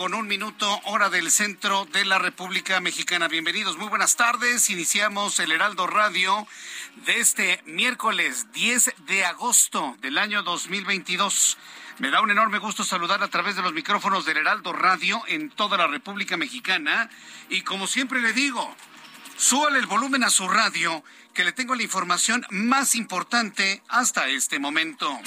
Con un minuto, hora del centro de la República Mexicana. Bienvenidos, muy buenas tardes. Iniciamos el Heraldo Radio de este miércoles 10 de agosto del año 2022. Me da un enorme gusto saludar a través de los micrófonos del Heraldo Radio en toda la República Mexicana. Y como siempre le digo, súbale el volumen a su radio, que le tengo la información más importante hasta este momento.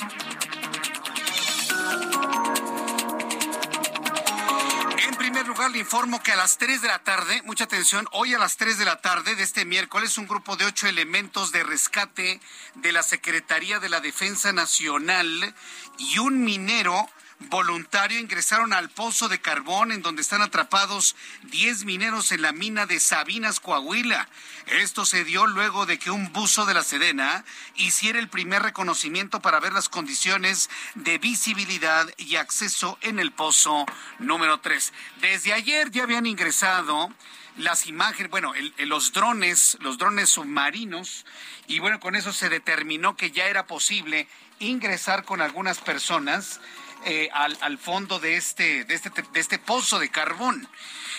Lugar, le informo que a las 3 de la tarde, mucha atención, hoy a las 3 de la tarde de este miércoles, un grupo de ocho elementos de rescate de la Secretaría de la Defensa Nacional y un minero voluntario ingresaron al pozo de carbón en donde están atrapados 10 mineros en la mina de Sabinas, Coahuila. Esto se dio luego de que un buzo de la Sedena hiciera el primer reconocimiento para ver las condiciones de visibilidad y acceso en el pozo número 3. Desde ayer ya habían ingresado las imágenes, bueno, los drones, los drones submarinos, y bueno, con eso se determinó que ya era posible ingresar con algunas personas eh, al, fondo de este, de, este, de este pozo de carbón.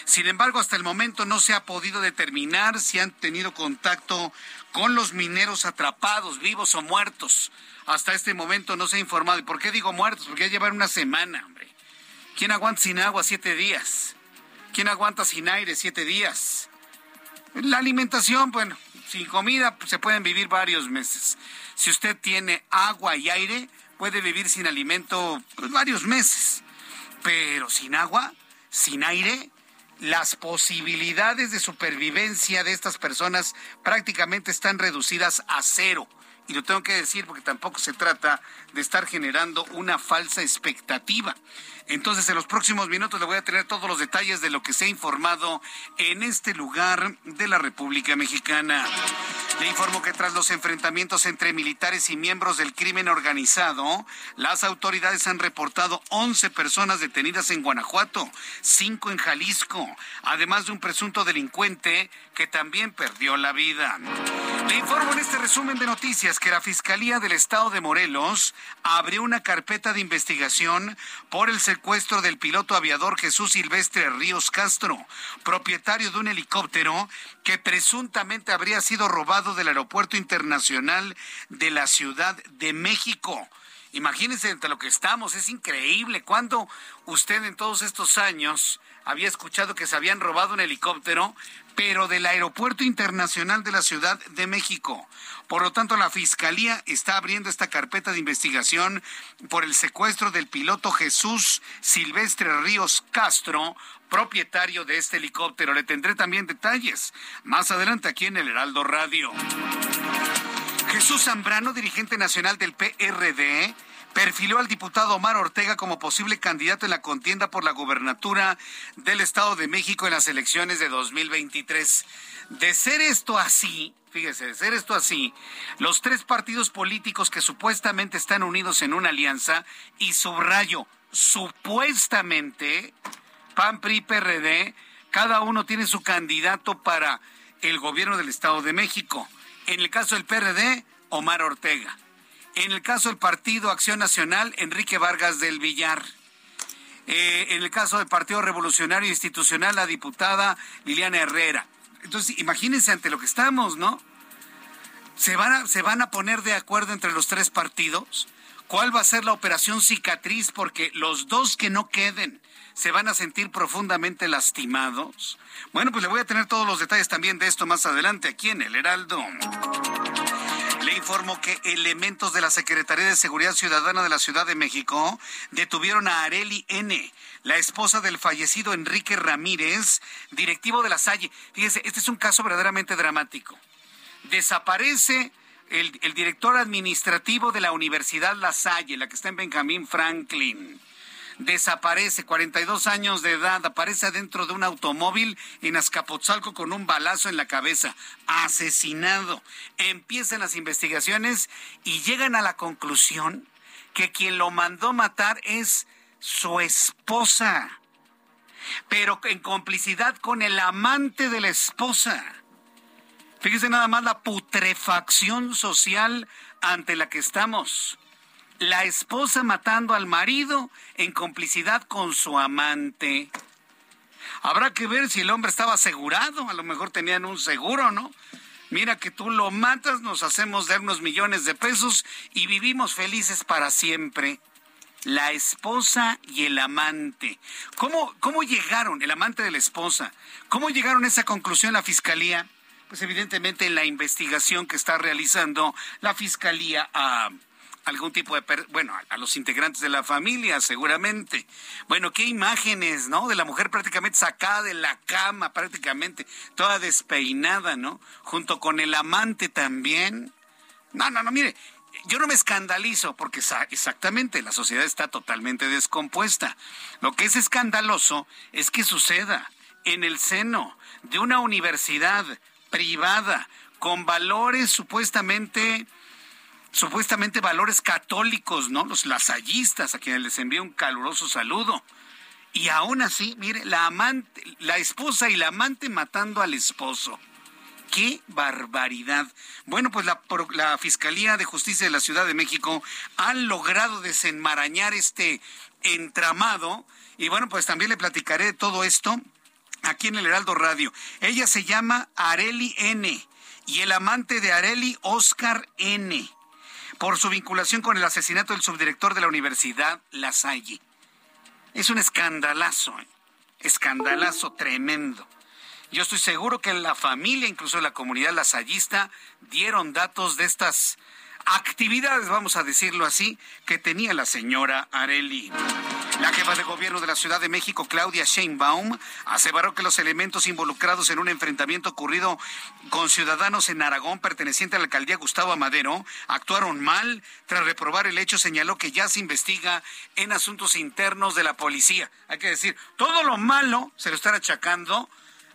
Sin embargo, hasta el momento no se ha podido determinar si han tenido contacto con los mineros atrapados, vivos o muertos. Hasta este momento no se ha informado. ¿Y por qué digo muertos? Porque ya llevan una semana, hombre. ¿Quién aguanta sin agua siete días? ¿Quién aguanta sin aire siete días? La alimentación, bueno, sin comida pues, se pueden vivir varios meses. Si usted tiene agua y aire, puede vivir sin alimento pues, varios meses, pero sin agua, sin aire, las posibilidades de supervivencia de estas personas prácticamente están reducidas a cero. Y lo tengo que decir porque tampoco se trata de estar generando una falsa expectativa. Entonces, en los próximos minutos le voy a tener todos los detalles de lo que se ha informado en este lugar de la República Mexicana. Le informo que tras los enfrentamientos entre militares y miembros del crimen organizado, las autoridades han reportado 11 personas detenidas en Guanajuato, 5 en Jalisco, además de un presunto delincuente que también perdió la vida. Le informo en este resumen de noticias que la Fiscalía del Estado de Morelos abrió una carpeta de investigación por el secuestro del piloto aviador Jesús Silvestre Ríos Castro, propietario de un helicóptero que presuntamente habría sido robado del Aeropuerto Internacional de la Ciudad de México. Imagínense entre lo que estamos, es increíble. ¿Cuándo usted en todos estos años había escuchado que se habían robado un helicóptero, pero del Aeropuerto Internacional de la Ciudad de México? Por lo tanto, la Fiscalía está abriendo esta carpeta de investigación por el secuestro del piloto Jesús Silvestre Ríos Castro, propietario de este helicóptero. Le tendré también detalles más adelante aquí en el Heraldo Radio. Jesús Zambrano, dirigente nacional del PRD, perfiló al diputado Omar Ortega como posible candidato en la contienda por la gubernatura del Estado de México en las elecciones de 2023. De ser esto así, fíjese, de ser esto así, los tres partidos políticos que supuestamente están unidos en una alianza, y subrayo, supuestamente, PAN, PRI, PRD, cada uno tiene su candidato para el gobierno del Estado de México. En el caso del PRD, Omar Ortega. En el caso del Partido Acción Nacional, Enrique Vargas del Villar. Eh, en el caso del Partido Revolucionario Institucional, la diputada Liliana Herrera. Entonces, imagínense ante lo que estamos, ¿no? ¿Se van, a, ¿Se van a poner de acuerdo entre los tres partidos? ¿Cuál va a ser la operación cicatriz? Porque los dos que no queden se van a sentir profundamente lastimados. Bueno, pues le voy a tener todos los detalles también de esto más adelante aquí en el Heraldo. Le informo que elementos de la Secretaría de Seguridad Ciudadana de la Ciudad de México detuvieron a Areli N., la esposa del fallecido Enrique Ramírez, directivo de la Salle. Fíjese, este es un caso verdaderamente dramático. Desaparece el, el director administrativo de la Universidad La Salle, la que está en Benjamín Franklin desaparece, 42 años de edad, aparece dentro de un automóvil en Azcapotzalco con un balazo en la cabeza, asesinado. Empiezan las investigaciones y llegan a la conclusión que quien lo mandó matar es su esposa, pero en complicidad con el amante de la esposa. Fíjese nada más la putrefacción social ante la que estamos la esposa matando al marido en complicidad con su amante. Habrá que ver si el hombre estaba asegurado, a lo mejor tenían un seguro, ¿no? Mira que tú lo matas, nos hacemos de unos millones de pesos y vivimos felices para siempre. La esposa y el amante. ¿Cómo, cómo llegaron, el amante de la esposa, cómo llegaron a esa conclusión la fiscalía? Pues evidentemente en la investigación que está realizando la fiscalía a algún tipo de, bueno, a, los integrantes de la familia, seguramente. Bueno, qué imágenes, ¿no? De la mujer prácticamente sacada de la cama, prácticamente, toda despeinada, ¿no? Junto con el amante también. No, no, no, mire, yo no me escandalizo porque exactamente la sociedad está totalmente descompuesta. Lo que es escandaloso es que suceda en el seno de una universidad privada con valores supuestamente supuestamente valores católicos, ¿no? Los lasallistas, a quienes les envío un caluroso saludo. Y aún así, mire, la amante, la esposa y la amante matando al esposo. ¡Qué barbaridad! Bueno, pues la, la Fiscalía de Justicia de la Ciudad de México ha logrado desenmarañar este entramado. Y bueno, pues también le platicaré de todo esto aquí en el Heraldo Radio. Ella se llama Areli N. Y el amante de Areli, Oscar N por su vinculación con el asesinato del subdirector de la Universidad La Salle. Es un escandalazo, ¿eh? escandalazo tremendo. Yo estoy seguro que la familia, incluso la comunidad lasallista, dieron datos de estas actividades, vamos a decirlo así, que tenía la señora Areli. La jefa de gobierno de la Ciudad de México, Claudia Sheinbaum, aseveró que los elementos involucrados en un enfrentamiento ocurrido con ciudadanos en Aragón perteneciente a la alcaldía Gustavo Amadero actuaron mal. Tras reprobar el hecho, señaló que ya se investiga en asuntos internos de la policía. Hay que decir, todo lo malo se lo están achacando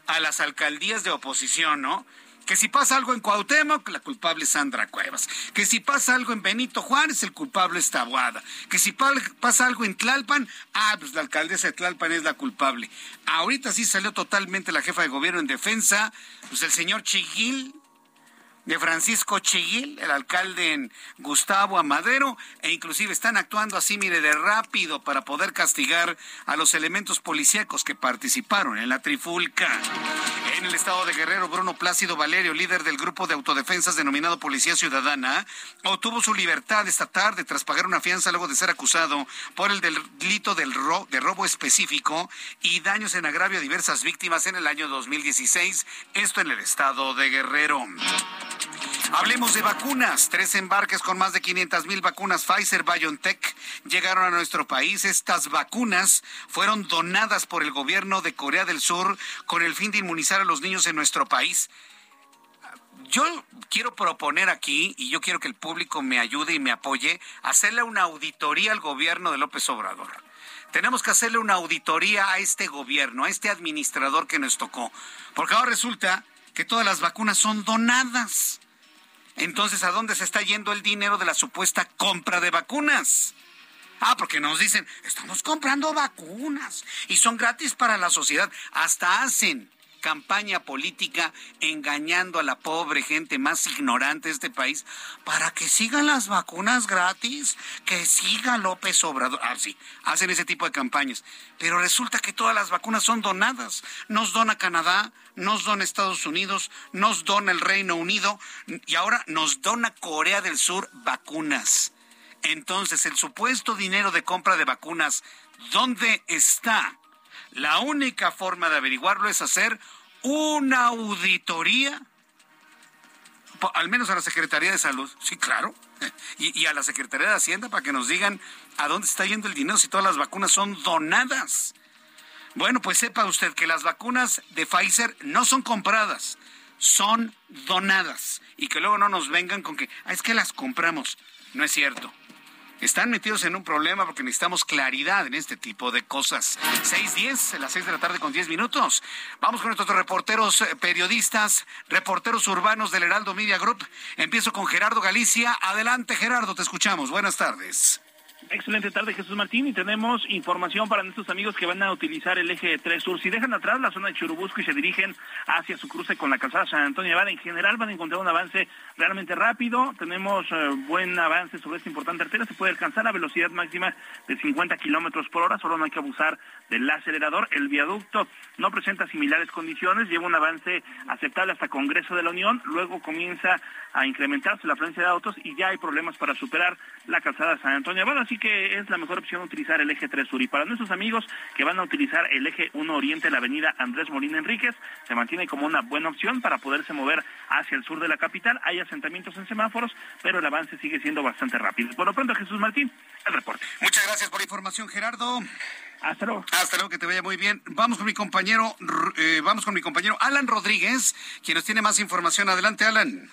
a las alcaldías de oposición, ¿no? Que si pasa algo en Cuauhtémoc, la culpable es Sandra Cuevas. Que si pasa algo en Benito Juárez, el culpable es Tabuada. Que si pasa algo en Tlalpan, ah, pues la alcaldesa de Tlalpan es la culpable. Ahorita sí salió totalmente la jefa de gobierno en defensa, pues el señor Chiguil, de Francisco Chiguil, el alcalde en Gustavo Amadero, e inclusive están actuando así, mire, de rápido para poder castigar a los elementos policíacos que participaron en la trifulca. En el estado de Guerrero, Bruno Plácido Valerio, líder del grupo de autodefensas denominado Policía Ciudadana, obtuvo su libertad esta tarde tras pagar una fianza luego de ser acusado por el delito del de robo específico y daños en agravio a diversas víctimas en el año 2016, esto en el estado de Guerrero. Hablemos de vacunas. Tres embarques con más de 500 mil vacunas Pfizer BioNTech llegaron a nuestro país. Estas vacunas fueron donadas por el gobierno de Corea del Sur con el fin de inmunizar a los niños en nuestro país. Yo quiero proponer aquí, y yo quiero que el público me ayude y me apoye, hacerle una auditoría al gobierno de López Obrador. Tenemos que hacerle una auditoría a este gobierno, a este administrador que nos tocó, porque ahora resulta que todas las vacunas son donadas. Entonces, ¿a dónde se está yendo el dinero de la supuesta compra de vacunas? Ah, porque nos dicen, estamos comprando vacunas y son gratis para la sociedad. Hasta hacen campaña política engañando a la pobre gente más ignorante de este país para que sigan las vacunas gratis, que siga López Obrador. Ah, sí, hacen ese tipo de campañas. Pero resulta que todas las vacunas son donadas. Nos dona Canadá, nos dona Estados Unidos, nos dona el Reino Unido y ahora nos dona Corea del Sur vacunas. Entonces, el supuesto dinero de compra de vacunas, ¿dónde está? La única forma de averiguarlo es hacer una auditoría, al menos a la Secretaría de Salud, sí, claro, y, a la Secretaría de Hacienda para que nos digan a dónde está yendo el dinero si todas las vacunas son donadas. Bueno, pues sepa usted que las vacunas de Pfizer no son compradas, son donadas. Y que luego no nos vengan con que, ah, es que las compramos. No es cierto están metidos en un problema porque necesitamos claridad en este tipo de cosas. 6:10, las 6 de la tarde con 10 minutos. Vamos con nuestros reporteros eh, periodistas, reporteros urbanos del Heraldo Media Group. Empiezo con Gerardo Galicia. Adelante, Gerardo, te escuchamos. Buenas tardes. Excelente tarde, Jesús Martín, y tenemos información para nuestros amigos que van a utilizar el eje 3 Sur. Si dejan atrás la zona de Churubusco y se dirigen hacia su cruce con la calzada San Antonio Nevada, en general van a encontrar un avance realmente rápido. Tenemos eh, buen avance sobre esta importante arteria. Se puede alcanzar la velocidad máxima de 50 kilómetros por hora. Solo no hay que abusar del acelerador. El viaducto no presenta similares condiciones. Lleva un avance aceptable hasta Congreso de la Unión. Luego comienza a incrementarse la frecuencia de autos y ya hay problemas para superar la calzada San Antonio Abad, así que es la mejor opción utilizar el eje 3 Sur. Y para nuestros amigos que van a utilizar el eje 1 Oriente, la avenida Andrés Molina Enríquez, se mantiene como una buena opción para poderse mover hacia el sur de la capital. Hay asentamientos en semáforos, pero el avance sigue siendo bastante rápido. Por lo pronto, Jesús Martín, el reporte. Muchas gracias por la información, Gerardo. Hasta luego. Hasta luego, que te vaya muy bien. Vamos con mi compañero, eh, vamos con mi compañero Alan Rodríguez, quien nos tiene más información. Adelante, Alan.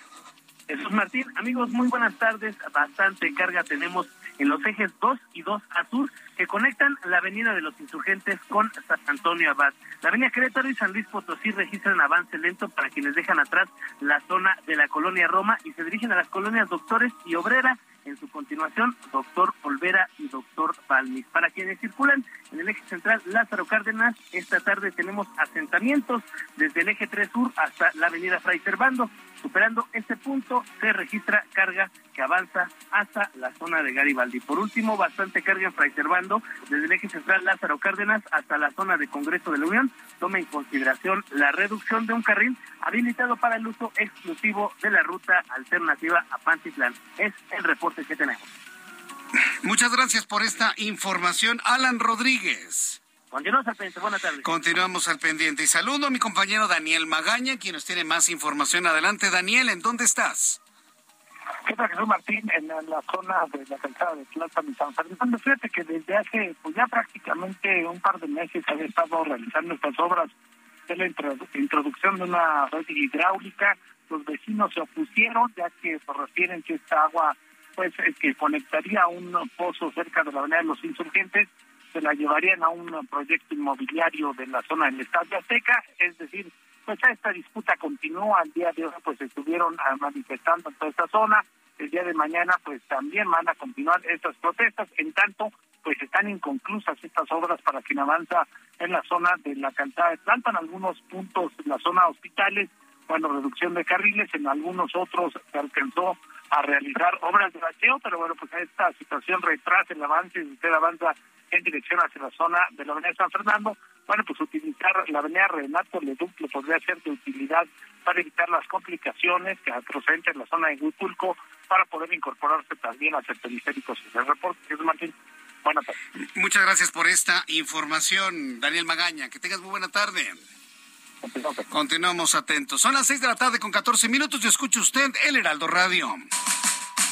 Jesús Martín, amigos, muy buenas tardes. Bastante carga tenemos en los ejes 2 y 2 a sur que conectan la avenida de los insurgentes con San Antonio Abad. La avenida Querétaro y San Luis Potosí registran avance lento para quienes dejan atrás la zona de la colonia Roma y se dirigen a las colonias Doctores y Obrera en su continuación, doctor Olvera y doctor Balmis. Para quienes circulan en el eje central Lázaro Cárdenas, esta tarde tenemos asentamientos desde el eje 3 Sur hasta la avenida Fray Servando. Superando este punto, se registra carga que avanza hasta la zona de Garibaldi. Por último, bastante carga en Fray Servando, desde el eje central Lázaro Cárdenas hasta la zona de Congreso de la Unión. Toma en consideración la reducción de un carril habilitado para el uso exclusivo de la ruta alternativa a Pantitlán. Es el reporte que tenemos. Muchas gracias por esta información, Alan Rodríguez. Continuamos al pendiente. Buenas tardes. Continuamos al pendiente. Y saludo a mi compañero Daniel Magaña, quien nos tiene más información. Adelante, Daniel, ¿en dónde estás? ¿Qué tal, Jesús Martín? En la zona de la calzada de Plata y San Fernando. Fíjate que desde hace pues ya prácticamente un par de meses había estado realizando estas obras de la introducción de una red hidráulica. Los vecinos se opusieron, ya que se refieren que esta agua pues que conectaría a un pozo cerca de la avenida de los insurgentes, se la llevarían a un proyecto inmobiliario de la zona del Estadio Azteca, es decir, pues esta disputa continúa, al día de hoy pues estuvieron ah, manifestando en toda esta zona, el día de mañana pues también van a continuar estas protestas, en tanto pues están inconclusas estas obras para quien avanza en la zona de la calzada de Planta, en algunos puntos en la zona hospitales, bueno, reducción de carriles, en algunos otros se alcanzó a realizar obras de bacheo, pero bueno, pues esta situación retrasa el avance, y usted avanza en dirección hacia la zona de la Avenida San Fernando, bueno, pues utilizar la avenida Renato Leduc podría ser de utilidad para evitar las complicaciones que proceden en la zona de Huitulco para poder incorporarse también a el periféricos. El reporte, Martín. Buenas tardes. Muchas gracias por esta información, Daniel Magaña. Que tengas muy buena tarde. Continuamos atentos. Son las seis de la tarde con 14 minutos y escucha usted el Heraldo Radio.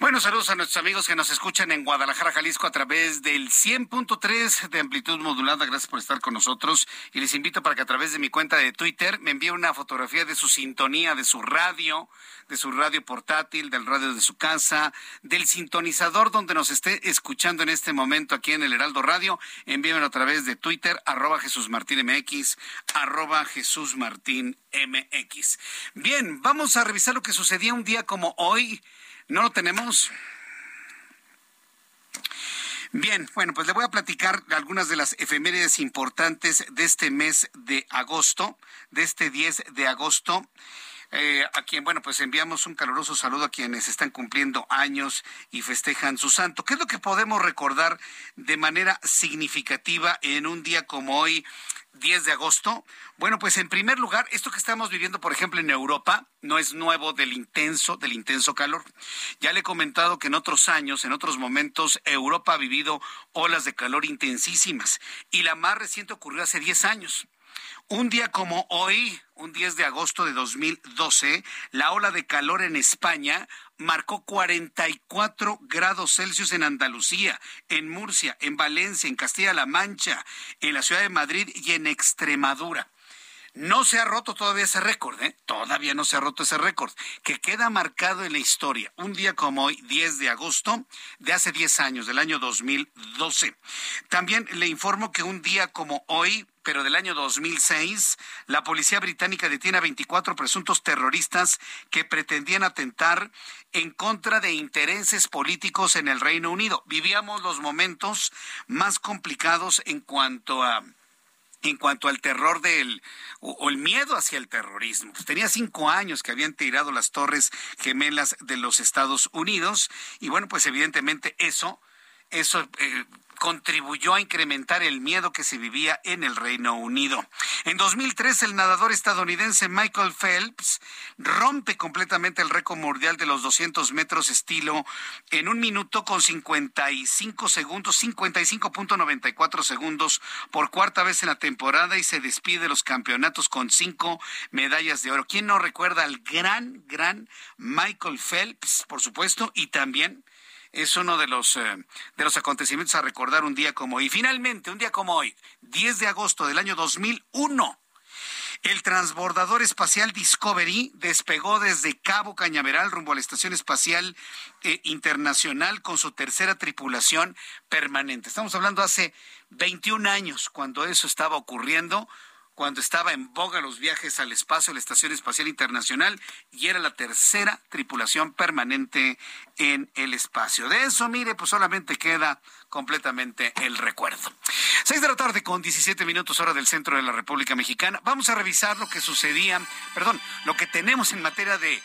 Bueno, saludos a nuestros amigos que nos escuchan en Guadalajara, Jalisco, a través del 100.3 de amplitud modulada. Gracias por estar con nosotros. Y les invito para que a través de mi cuenta de Twitter me envíe una fotografía de su sintonía, de su radio, de su radio portátil, del radio de su casa, del sintonizador donde nos esté escuchando en este momento aquí en el Heraldo Radio. Envíenmelo a través de Twitter, arroba Jesús Martín MX, arroba Jesús Martín MX. Bien, vamos a revisar lo que sucedía un día como hoy. ¿No lo tenemos? Bien, bueno, pues le voy a platicar algunas de las efemérides importantes de este mes de agosto, de este 10 de agosto. Eh, a quien, bueno, pues enviamos un caluroso saludo a quienes están cumpliendo años y festejan su santo. ¿Qué es lo que podemos recordar de manera significativa en un día como hoy? 10 de agosto? Bueno, pues en primer lugar, esto que estamos viviendo, por ejemplo, en Europa, no es nuevo del intenso, del intenso calor. Ya le he comentado que en otros años, en otros momentos, Europa ha vivido olas de calor intensísimas y la más reciente ocurrió hace 10 años. Un día como hoy, un 10 de agosto de 2012, la ola de calor en España marcó 44 grados Celsius en Andalucía, en Murcia, en Valencia, en Castilla-La Mancha, en la ciudad de Madrid y en Extremadura. No se ha roto todavía ese récord, ¿eh? Todavía no se ha roto ese récord, que queda marcado en la historia. Un día como hoy, 10 de agosto, de hace 10 años, del año 2012. También le informo que un día como hoy, pero del año 2006, la policía británica detiene a 24 presuntos terroristas que pretendían atentar en contra de intereses políticos en el Reino Unido. Vivíamos los momentos más complicados en cuanto a en cuanto al terror del o, el miedo hacia el terrorismo. Pues tenía cinco años que habían tirado las torres gemelas de los Estados Unidos y bueno, pues evidentemente eso, eso eh, contribuyó a incrementar el miedo que se vivía en el Reino Unido. En 2003, el nadador estadounidense Michael Phelps rompe completamente el récord mundial de los 200 metros estilo en un minuto con 55 segundos, 55.94 segundos por cuarta vez en la temporada y se despide de los campeonatos con cinco medallas de oro. ¿Quién no recuerda al gran, gran Michael Phelps, por supuesto, y también es uno de los, eh, de los acontecimientos a recordar un día como hoy. Y finalmente, un día como hoy, 10 de agosto del año 2001. El transbordador espacial Discovery despegó desde Cabo Cañaveral rumbo a la Estación Espacial eh, Internacional con su tercera tripulación permanente. Estamos hablando hace 21 años cuando eso estaba ocurriendo cuando estaba en boga los viajes al espacio, la Estación Espacial Internacional, y era la tercera tripulación permanente en el espacio. De eso, mire, pues solamente queda completamente el recuerdo. Seis de la tarde con 17 minutos hora del centro de la República Mexicana. Vamos a revisar lo que sucedía, perdón, lo que tenemos en materia de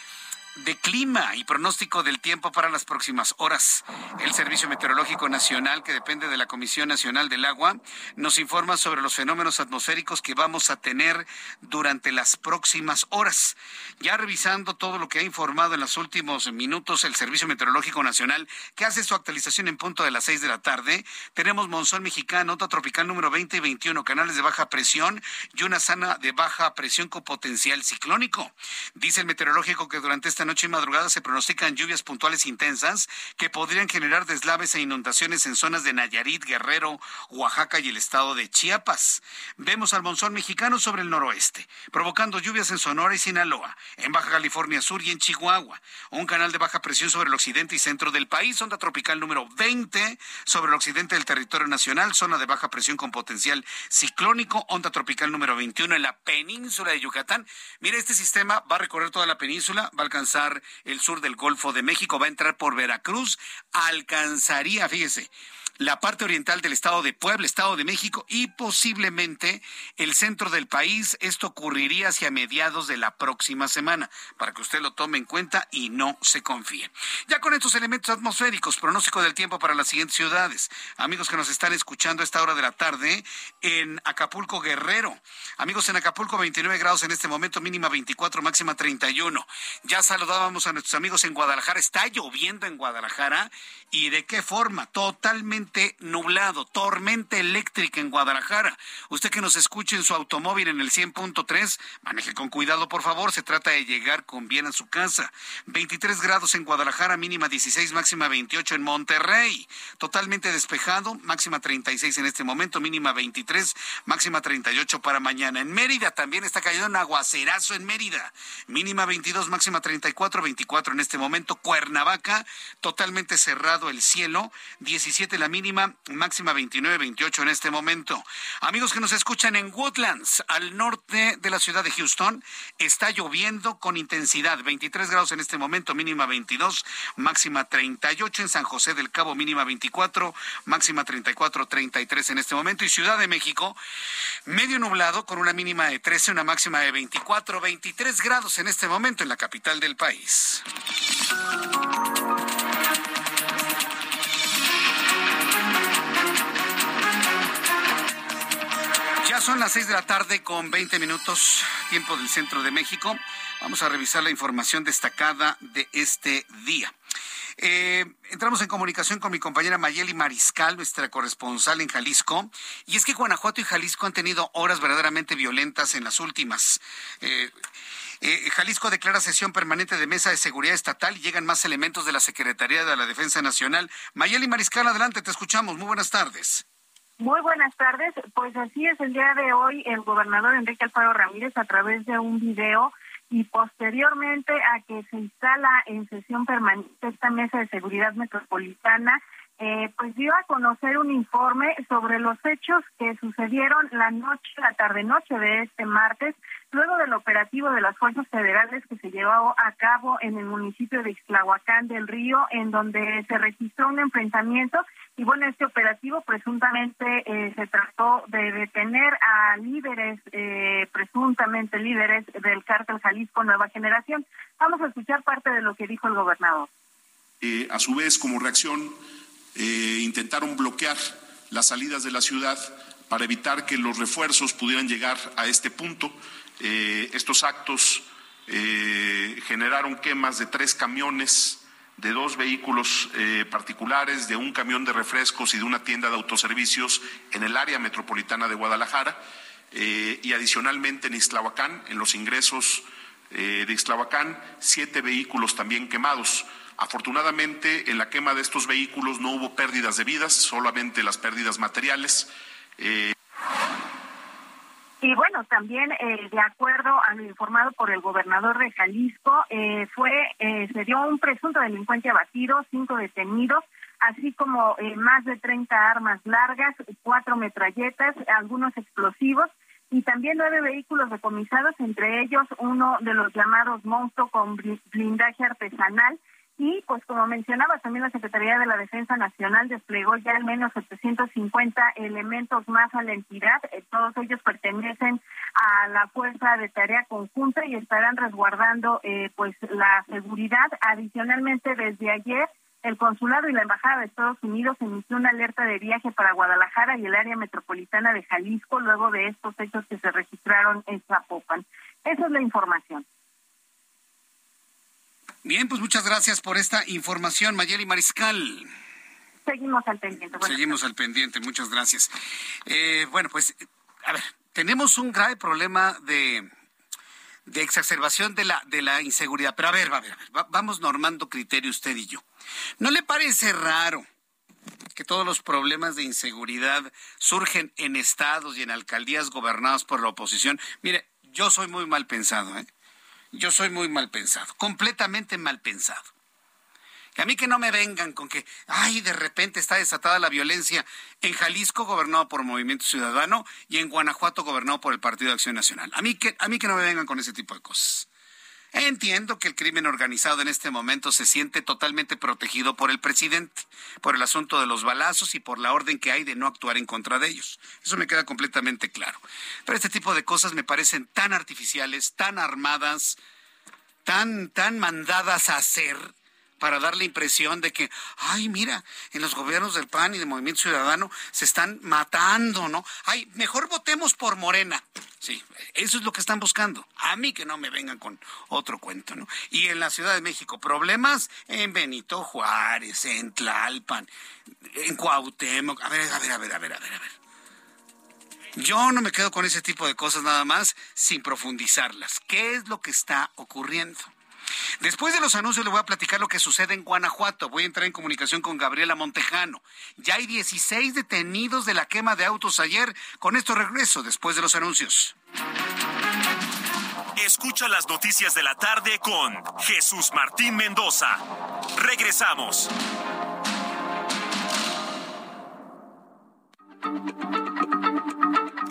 de clima y pronóstico del tiempo para las próximas horas. El Servicio Meteorológico Nacional, que depende de la Comisión Nacional del Agua, nos informa sobre los fenómenos atmosféricos que vamos a tener durante las próximas horas. Ya revisando todo lo que ha informado en los últimos minutos el Servicio Meteorológico Nacional, que hace su actualización en punto de las seis de la tarde, tenemos monzón mexicano, nota tropical número 20 y 21, canales de baja presión y una zona de baja presión con potencial ciclónico. Dice el meteorológico que durante esta noche y madrugada se pronostican lluvias puntuales intensas que podrían generar deslaves e inundaciones en zonas de Nayarit, Guerrero, Oaxaca y el estado de Chiapas. Vemos al monzón mexicano sobre el noroeste, provocando lluvias en Sonora y Sinaloa, en Baja California Sur y en Chihuahua. Un canal de baja presión sobre el occidente y centro del país, onda tropical número 20 sobre el occidente del territorio nacional, zona de baja presión con potencial ciclónico, onda tropical número 21 en la península de Yucatán. Mire, este sistema va a recorrer toda la península, va a alcanzar el sur del Golfo de México, va a entrar por Veracruz, alcanzaría, fíjese, la parte oriental del estado de Puebla, estado de México y posiblemente el centro del país. Esto ocurriría hacia mediados de la próxima semana, para que usted lo tome en cuenta y no se confíe. Ya con estos elementos atmosféricos, pronóstico del tiempo para las siguientes ciudades. Amigos que nos están escuchando a esta hora de la tarde en Acapulco Guerrero. Amigos en Acapulco 29 grados en este momento, mínima 24, máxima 31. Ya saludábamos a nuestros amigos en Guadalajara. Está lloviendo en Guadalajara y de qué forma, totalmente nublado, tormenta eléctrica en Guadalajara. Usted que nos escuche en su automóvil en el 100.3, maneje con cuidado, por favor, se trata de llegar con bien a su casa. 23 grados en Guadalajara, mínima 16, máxima 28 en Monterrey. Totalmente despejado, máxima 36 en este momento, mínima 23, máxima 38 para mañana. En Mérida también está cayendo un aguacerazo en Mérida. Mínima 22, máxima 34, 24 en este momento. Cuernavaca, totalmente cerrado el cielo, 17 la mínima, máxima 29, 28 en este momento. Amigos que nos escuchan en Woodlands, al norte de la ciudad de Houston, está lloviendo con intensidad, 23 grados en este momento, mínima 22, máxima 38 en San José del Cabo, mínima 24, máxima 34, 33 en este momento. Y Ciudad de México, medio nublado con una mínima de 13, una máxima de 24, 23 grados en este momento en la capital del país. Son las seis de la tarde con 20 minutos, tiempo del centro de México. Vamos a revisar la información destacada de este día. Eh, entramos en comunicación con mi compañera Mayeli Mariscal, nuestra corresponsal en Jalisco. Y es que Guanajuato y Jalisco han tenido horas verdaderamente violentas en las últimas. Eh, eh, Jalisco declara sesión permanente de mesa de seguridad estatal y llegan más elementos de la Secretaría de la Defensa Nacional. Mayeli Mariscal, adelante, te escuchamos. Muy buenas tardes. Muy buenas tardes. Pues así es, el día de hoy el gobernador Enrique Alfaro Ramírez a través de un video y posteriormente a que se instala en sesión permanente esta mesa de seguridad metropolitana, eh, pues dio a conocer un informe sobre los hechos que sucedieron la noche, la tarde-noche de este martes, luego del operativo de las fuerzas federales que se llevó a cabo en el municipio de Ixtlahuacán del Río, en donde se registró un enfrentamiento y bueno, este operativo presuntamente eh, se trató de detener a líderes, eh, presuntamente líderes del cártel Jalisco Nueva Generación. Vamos a escuchar parte de lo que dijo el gobernador. Eh, a su vez, como reacción, intentaron bloquear las salidas de la ciudad para evitar que los refuerzos pudieran llegar a este punto. estos actos generaron quemas de tres camiones de dos vehículos eh, particulares, de un camión de refrescos y de una tienda de autoservicios en el área metropolitana de Guadalajara eh, y adicionalmente en Ixtlahuacán, en los ingresos eh, de Ixtlahuacán, siete vehículos también quemados. Afortunadamente, en la quema de estos vehículos no hubo pérdidas de vidas, solamente las pérdidas materiales. Y bueno, también eh, de acuerdo a lo informado por el gobernador de Jalisco, eh, fue eh, se dio un presunto delincuente abatido, cinco detenidos, así como más de 30 armas largas, cuatro metralletas, algunos explosivos y también nueve vehículos decomisados, entre ellos uno de los llamados monstruo con blindaje artesanal y pues como mencionaba también la Secretaría de la Defensa Nacional desplegó ya al menos 750 elementos más a la entidad. Eh, todos ellos pertenecen a la Fuerza de Tarea Conjunta y estarán resguardando eh, pues la seguridad. Adicionalmente, desde ayer el consulado y la embajada de Estados Unidos emitió una alerta de viaje para Guadalajara y el área metropolitana de Jalisco luego de estos hechos que se registraron en Zapopan. Esa es la información. Bien, pues muchas gracias por esta información, Mayeli Mariscal. Seguimos al pendiente. Seguimos al pendiente, muchas gracias. Eh, bueno, pues, a ver, tenemos un grave problema de, de exacerbación de la, de la inseguridad. Pero a ver, a ver, vamos normando criterio usted y yo. ¿No le parece raro que todos los problemas de inseguridad surgen en estados y en alcaldías gobernados por la oposición? Mire, yo soy muy mal pensado, ¿eh? Yo soy muy mal pensado, completamente mal pensado. Y a mí que no me vengan con que, ay, de repente está desatada la violencia en Jalisco, gobernado por Movimiento Ciudadano, y en Guanajuato, gobernado por el Partido de Acción Nacional. A mí que, a mí que no me vengan con ese tipo de cosas. Entiendo que el crimen organizado en este momento se siente totalmente protegido por el presidente, por el asunto de los balazos y por la orden que hay de no actuar en contra de ellos. Eso me queda completamente claro. Pero este tipo de cosas me parecen tan artificiales, tan armadas, tan, tan mandadas a hacer para dar la impresión de que, ay, mira, en los gobiernos del PAN y del Movimiento Ciudadano se están matando, ¿no? Ay, mejor votemos por Morena. Sí, eso es lo que están buscando. A mí que no me vengan con otro cuento, ¿no? Y en la Ciudad de México, problemas en Benito Juárez, en Tlalpan, en Cuauhtémoc. A ver, a ver, a ver, a ver, a ver, a ver. Yo no me quedo con ese tipo de cosas nada más sin profundizarlas. ¿Qué es lo que está ocurriendo? Después de los anuncios le voy a platicar lo que sucede en Guanajuato. Voy a entrar en comunicación con Gabriela Montejano. Ya hay 16 detenidos de la quema de autos ayer. Con esto regreso después de los anuncios. Escucha las noticias de la tarde con Jesús Martín Mendoza. Regresamos.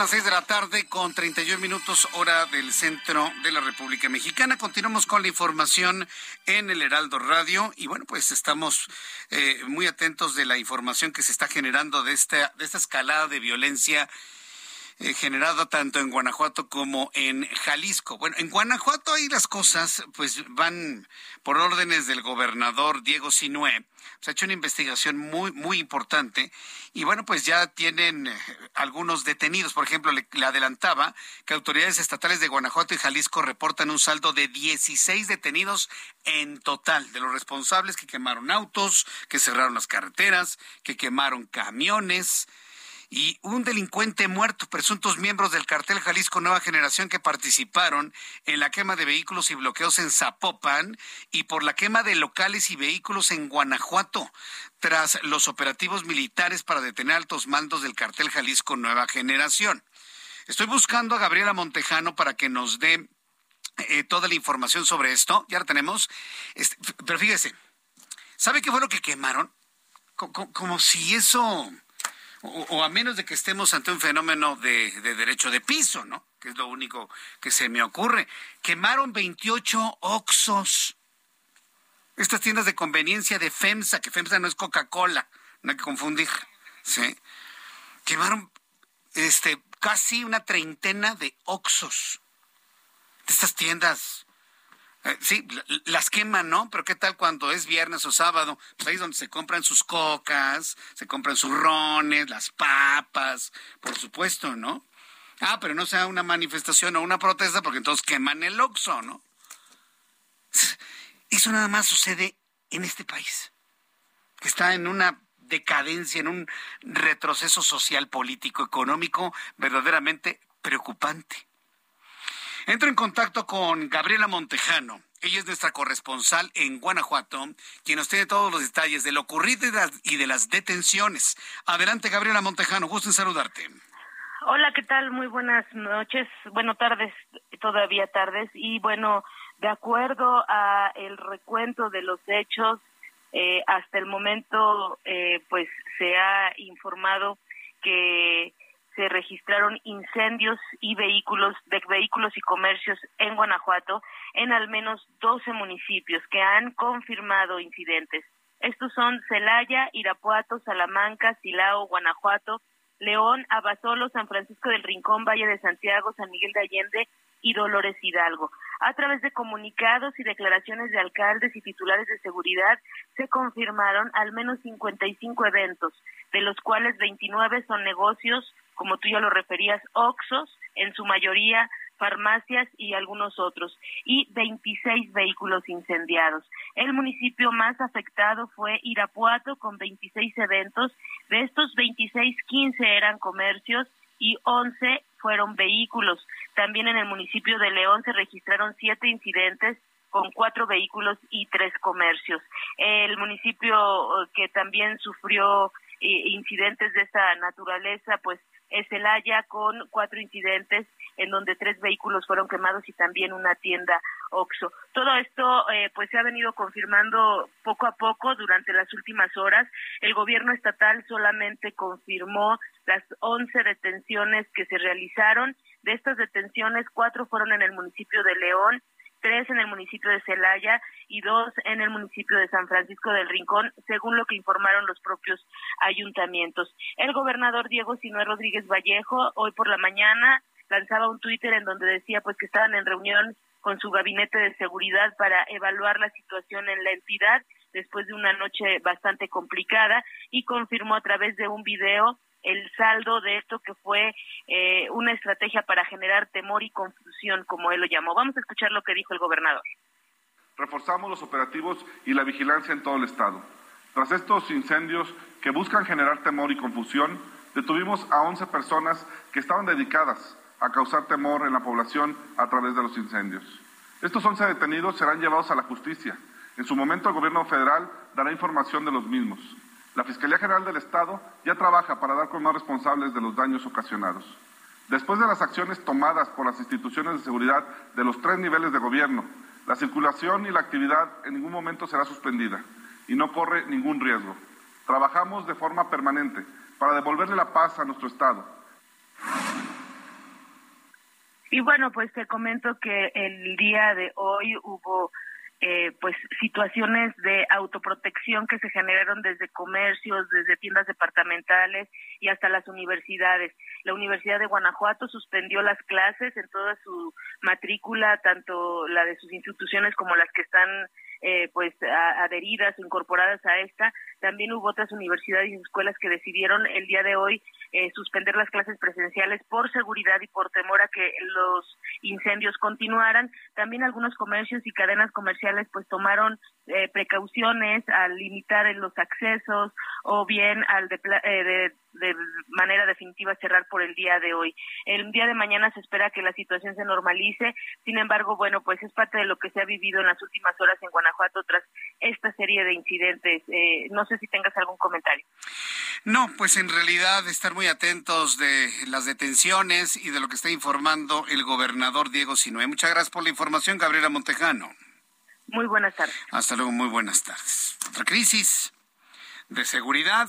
Las seis de la tarde con 31 minutos hora del centro de la República Mexicana. Continuamos con la información en el Heraldo Radio y bueno, pues estamos eh, muy atentos de la información que se está generando de esta, de esta escalada de violencia eh, generada tanto en Guanajuato como en Jalisco. Bueno, en Guanajuato ahí las cosas pues van por órdenes del gobernador Diego Sinué. Se ha hecho una investigación muy, muy importante y bueno, pues ya tienen eh, algunos detenidos. Por ejemplo, le, le, adelantaba que autoridades estatales de Guanajuato y Jalisco reportan un saldo de 16 detenidos en total de los responsables que quemaron autos, que cerraron las carreteras, que quemaron camiones y un delincuente muerto, presuntos miembros del cartel Jalisco Nueva Generación que participaron en la quema de vehículos y bloqueos en Zapopan y por la quema de locales y vehículos en Guanajuato, tras los operativos militares para detener altos mandos del cartel Jalisco Nueva Generación. Estoy buscando a Gabriela Montejano para que nos dé eh, toda la información sobre esto. Ya la tenemos. Este, pero fíjese, ¿sabe qué fue lo que quemaron? Como, como si eso o, a menos de que estemos ante un fenómeno de, derecho de piso, ¿no? Que es lo único que se me ocurre. Quemaron 28 Oxos. Estas tiendas de conveniencia de FEMSA, que FEMSA no es Coca-Cola, no hay que confundir. ¿sí? Quemaron este, casi una treintena de Oxos. De estas tiendas sí, las queman, ¿no? Pero ¿qué tal cuando es viernes o sábado? Pues ahí es donde se compran sus cocas, se compran sus rones, las papas, por supuesto, ¿no? Ah, pero no sea una manifestación o una protesta porque entonces queman el Oxxo, ¿no? Eso nada más sucede en este país, que está en una decadencia, en un retroceso social, político, económico verdaderamente preocupante. Entro en contacto con Gabriela Montejano. Ella es nuestra corresponsal en Guanajuato, quien nos tiene todos los detalles de lo ocurrido y de las detenciones. Adelante, Gabriela Montejano, gusto en saludarte. Hola, ¿qué tal? Muy buenas noches, bueno, tardes, todavía tardes. Y bueno, de acuerdo a el recuento de los hechos, eh, hasta el momento, eh, pues se ha informado que se registraron incendios y vehículos de vehículos y comercios en Guanajuato en al menos 12 municipios que han confirmado incidentes. Estos son Celaya, Irapuato, Salamanca, Silao, Guanajuato, León, Abasolo, San Francisco del Rincón, Valle de Santiago, San Miguel de Allende y Dolores Hidalgo. A través de comunicados y declaraciones de alcaldes y titulares de seguridad, se confirmaron al menos 55 eventos, de los cuales 29 son negocios, como tú ya lo referías, Oxos, en su mayoría farmacias y algunos otros, y 26 vehículos incendiados. El municipio más afectado fue Irapuato, con 26 eventos. De estos 26, 15 eran comercios y 11 fueron vehículos. También en el municipio de León se registraron siete incidentes con cuatro vehículos y tres comercios. El municipio que también sufrió eh, incidentes de esta naturaleza, pues es Celaya con cuatro incidentes en donde tres vehículos fueron quemados y también una tienda Oxo. Todo esto eh, pues se ha venido confirmando poco a poco durante las últimas horas. El gobierno estatal solamente confirmó las 11 detenciones que se realizaron. De estas detenciones, cuatro fueron en el municipio de León, tres en el municipio de Celaya y dos en el municipio de San Francisco del Rincón, según lo que informaron los propios ayuntamientos. El gobernador Diego Sinue Rodríguez Vallejo, hoy por la mañana, lanzaba un Twitter en donde decía pues que estaban en reunión con su gabinete de seguridad para evaluar la situación en la entidad después de una noche bastante complicada y confirmó a través de un video el saldo de esto que fue eh, una estrategia para generar temor y confusión, como él lo llamó. Vamos a escuchar lo que dijo el gobernador. Reforzamos los operativos y la vigilancia en todo el Estado. Tras estos incendios que buscan generar temor y confusión, detuvimos a 11 personas que estaban dedicadas a causar temor en la población a través de los incendios. Estos 11 detenidos serán llevados a la justicia. En su momento el gobierno federal dará información de los mismos. La Fiscalía General del Estado ya trabaja para dar con más responsables de los daños ocasionados. Después de las acciones tomadas por las instituciones de seguridad de los tres niveles de gobierno, la circulación y la actividad en ningún momento será suspendida y no corre ningún riesgo. Trabajamos de forma permanente para devolverle la paz a nuestro Estado. Y bueno, pues te comento que el día de hoy hubo eh, pues situaciones de autoprotección que se generaron desde comercios, desde tiendas departamentales y hasta las universidades. La Universidad de Guanajuato suspendió las clases en toda su matrícula, tanto la de sus instituciones como las que están eh, pues adheridas incorporadas a esta. También hubo otras universidades y escuelas que decidieron el día de hoy eh, suspender las clases presenciales por seguridad y por temor a que los incendios continuaran. También algunos comercios y cadenas comerciales pues tomaron eh, precauciones al limitar los accesos o bien al de, de, de, manera definitiva cerrar por el día de hoy. El día de mañana se espera que la situación se normalice. Sin embargo, bueno, pues es parte de lo que se ha vivido en las últimas horas en Guanajuato tras esta serie de incidentes. Eh, no sé si tengas algún comentario. No, pues en realidad estar muy atentos de las detenciones y de lo que está informando el gobernador Diego Sinue. Muchas gracias por la información, Gabriela Montejano. Muy buenas tardes. Hasta luego, muy buenas tardes. Otra crisis de seguridad.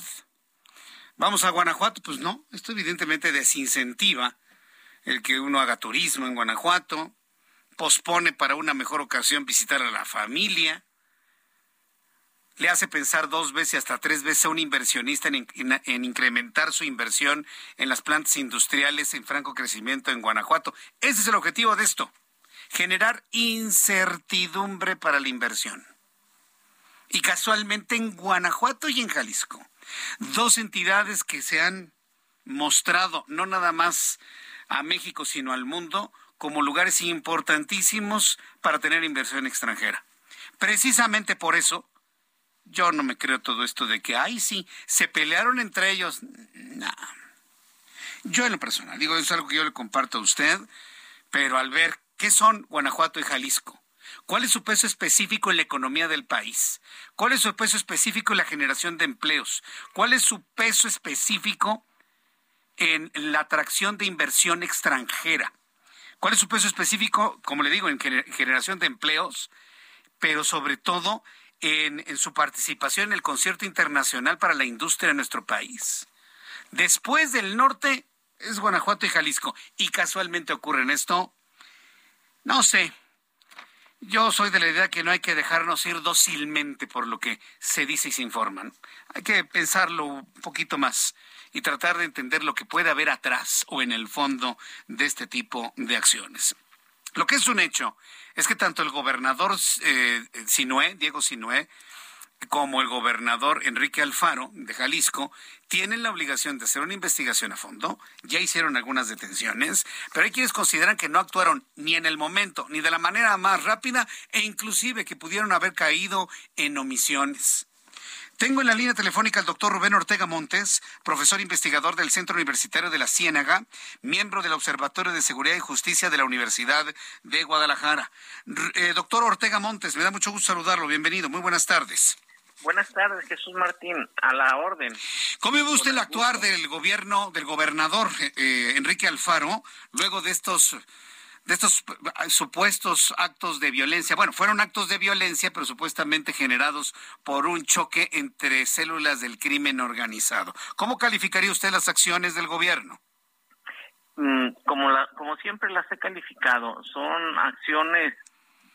Vamos a Guanajuato, pues no, esto evidentemente desincentiva el que uno haga turismo en Guanajuato, pospone para una mejor ocasión visitar a la familia, le hace pensar dos veces hasta tres veces a un inversionista en, en, incrementar su inversión en las plantas industriales en franco crecimiento en Guanajuato. Ese es el objetivo de esto, generar incertidumbre para la inversión. Y casualmente en Guanajuato y en Jalisco, dos entidades que se han mostrado no nada más a México, sino al mundo, como lugares importantísimos para tener inversión extranjera. Precisamente por eso, yo no me creo todo esto de que, ay, sí, se pelearon entre ellos. No. Yo en lo personal, digo, es algo que yo le comparto a usted, pero al ver qué son Guanajuato y Jalisco, cuál es su peso específico en la economía del país, cuál es su peso específico en la generación de empleos, cuál es su peso específico en la atracción de inversión extranjera, cuál es su peso específico, como le digo, en generación de empleos, pero sobre todo en, su participación en el concierto internacional para la industria de nuestro país. Después del norte es Guanajuato y Jalisco. Y casualmente ocurre en esto. No sé. Yo soy de la idea que no hay que dejarnos ir dócilmente por lo que se dice y se informan. Hay que pensarlo un poquito más y tratar de entender lo que puede haber atrás o en el fondo de este tipo de acciones. Lo que es un hecho es que tanto el gobernador eh, Diego Sinué, como el gobernador Enrique Alfaro de Jalisco tienen la obligación de hacer una investigación a fondo, ya hicieron algunas detenciones, pero hay quienes consideran que no actuaron ni en el momento, ni de la manera más rápida, e inclusive que pudieron haber caído en omisiones. Tengo en la línea telefónica al doctor Rubén Ortega Montes, profesor investigador del Centro Universitario de la Ciénaga, miembro del Observatorio de Seguridad y Justicia de la Universidad de Guadalajara. Eh, doctor Ortega Montes, me da mucho gusto saludarlo. Bienvenido. Muy buenas tardes. Buenas tardes, Jesús Martín, a la orden. ¿Cómo ve usted el actuar del gobierno, del gobernador eh, Enrique Alfaro, luego de estos, de estos eh, supuestos actos de violencia? Bueno, fueron actos de violencia, pero supuestamente generados por un choque entre células del crimen organizado. ¿Cómo calificaría usted las acciones del gobierno? Mm, como, la, como siempre las he calificado, son acciones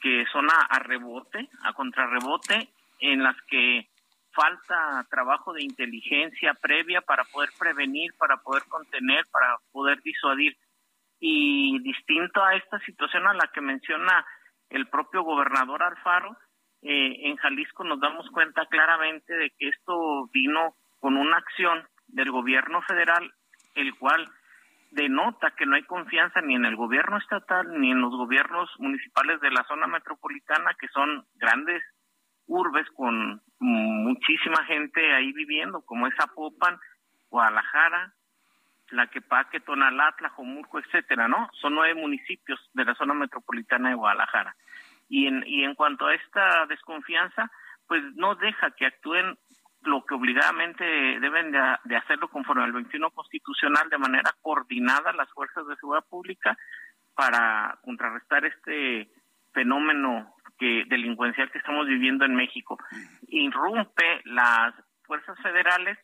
que son a, a rebote, a contrarrebote en las que falta trabajo de inteligencia previa para poder prevenir, para poder contener, para poder disuadir. Y distinto a esta situación a la que menciona el propio gobernador Alfaro, eh, en Jalisco nos damos cuenta claramente de que esto vino con una acción del gobierno federal, el cual denota que no hay confianza ni en el gobierno estatal ni en los gobiernos municipales de la zona metropolitana, que son grandes urbes con muchísima gente ahí viviendo, como es Zapopan, Guadalajara, Tlaquepaque, Tonalá, Tlajomulco, etcétera, ¿no? Son nueve municipios de la zona metropolitana de Guadalajara. Y en, y en cuanto a esta desconfianza, pues no deja que actúen lo que obligadamente deben de, de hacerlo conforme al 21 constitucional de manera coordinada las fuerzas de seguridad pública para contrarrestar este fenómeno que delincuencial que estamos viviendo en México. Irrumpe las fuerzas federales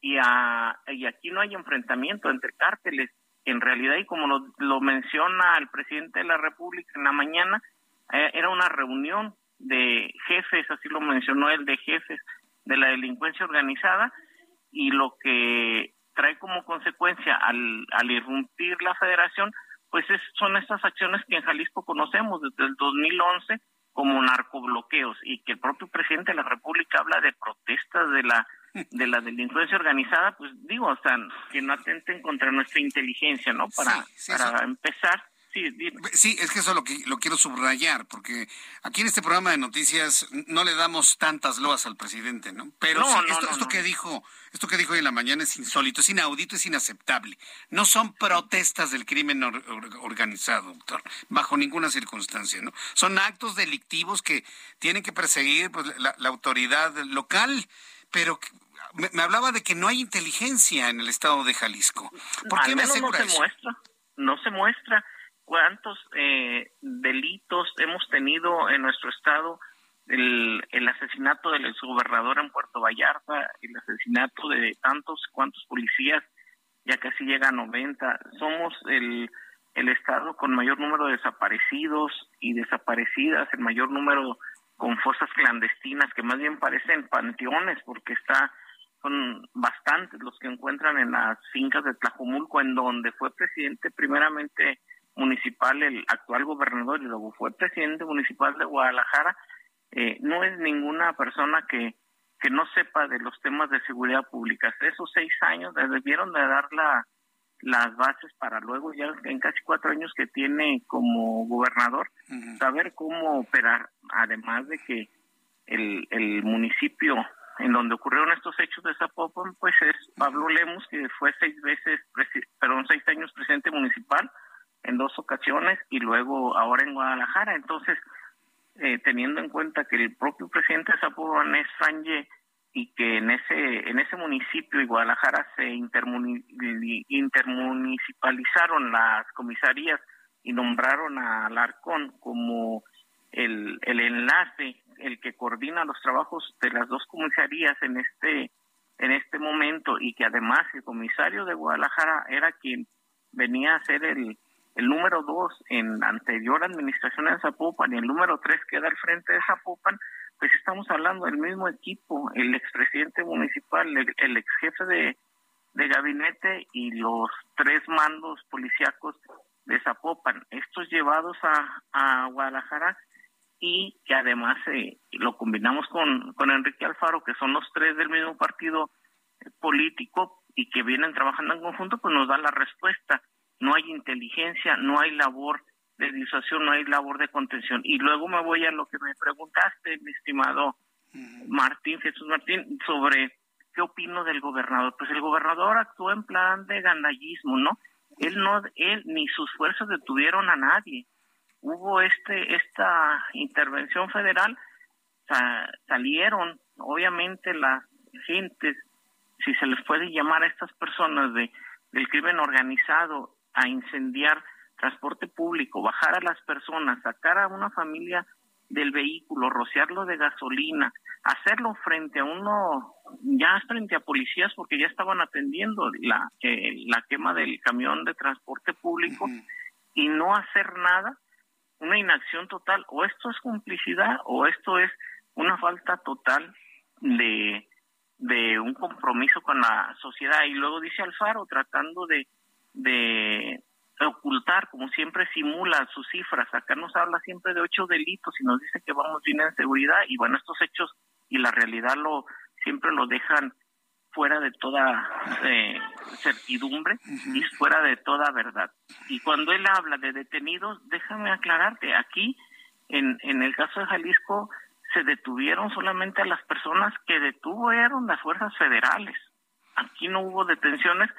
y, a, y aquí no hay enfrentamiento entre cárteles. En realidad, y como lo, menciona el presidente de la República en la mañana, eh, era una reunión de jefes, así lo mencionó él, de jefes de la delincuencia organizada, y lo que trae como consecuencia al, al irrumpir la federación, pues es, son estas acciones que en Jalisco conocemos desde el 2011 como narcobloqueos y que el propio presidente de la República habla de protestas de la de la delincuencia organizada, pues digo, o sea, que no atenten contra nuestra inteligencia, ¿no? Para, para empezar, Sí, es que eso lo, que, lo quiero subrayar, porque aquí en este programa de noticias no le damos tantas loas al presidente, ¿no? Pero esto, que dijo, esto que dijo hoy en la mañana es insólito, es inaudito, es inaceptable. No son protestas del crimen organizado, doctor, bajo ninguna circunstancia, ¿no? Son actos delictivos que tienen que perseguir pues, la, autoridad local, pero me, hablaba de que no hay inteligencia en el estado de Jalisco. ¿Por qué me asegura no se muestra, no se muestra cuántos eh, delitos hemos tenido en nuestro estado, el, el asesinato del exgobernador en Puerto Vallarta, el asesinato de tantos cuantos policías, ya casi llega a 90. Somos el, el estado con mayor número de desaparecidos y desaparecidas, el mayor número con fosas clandestinas que más bien parecen panteones porque está son bastantes los que encuentran en las fincas de Tlajomulco en donde fue presidente primeramente municipal, el actual gobernador y luego fue presidente municipal de Guadalajara, eh, no es ninguna persona que, que no sepa de los temas de seguridad pública. Esos seis años le debieron de dar la, las bases para luego ya en casi cuatro años que tiene como gobernador saber cómo operar además de que el, el municipio en donde ocurrieron estos hechos de Zapopan pues es Pablo Lemus que fue seis veces perdón seis años presidente municipal en dos ocasiones y luego ahora en Guadalajara. Entonces eh, teniendo en cuenta que el propio presidente de Zapopan es Franje y que en ese en ese municipio y Guadalajara se intermunicipalizaron las comisarías y nombraron a Alarcón como el, el enlace, el que coordina los trabajos de las dos comisarías en este en este momento y que además el comisario de Guadalajara era quien venía a ser el, el número dos en la anterior administración de Zapopan y el número tres queda al frente de Zapopan, pues estamos hablando del mismo equipo, el expresidente municipal, el, ex jefe de, gabinete y los tres mandos policíacos de Zapopan, estos llevados a, Guadalajara y que además eh, lo combinamos con, con Enrique Alfaro, que son los tres del mismo partido político y que vienen trabajando en conjunto, pues nos da la respuesta. No hay inteligencia, no hay labor de disuasión, no hay labor de contención. Y luego me voy a lo que me preguntaste, mi estimado Martín, Jesús Martín, sobre qué opino del gobernador. Pues el gobernador actuó en plan de gandallismo, ¿no? Él no, él ni sus fuerzas detuvieron a nadie. Hubo este, esta intervención federal, salieron, obviamente las gentes, si se les puede llamar a estas personas de del crimen organizado, a incendiar transporte público, bajar a las personas, sacar a una familia del vehículo, rociarlo de gasolina, hacerlo frente a uno, ya frente a policías porque ya estaban atendiendo la, eh, la quema del camión de transporte público y no hacer nada, una inacción total, o esto es complicidad o esto es una falta total de, de un compromiso con la sociedad. Y luego dice Alfaro, tratando de, de ocultar, como siempre simula sus cifras. Acá nos habla siempre de ocho delitos y nos dice que vamos bien en seguridad y bueno, estos hechos y la realidad lo siempre lo dejan fuera de toda eh, certidumbre y fuera de toda verdad. Y cuando él habla de detenidos, déjame aclararte, aquí en, en el caso de Jalisco se detuvieron solamente a las personas que detuvieron las fuerzas federales. Aquí no hubo detenciones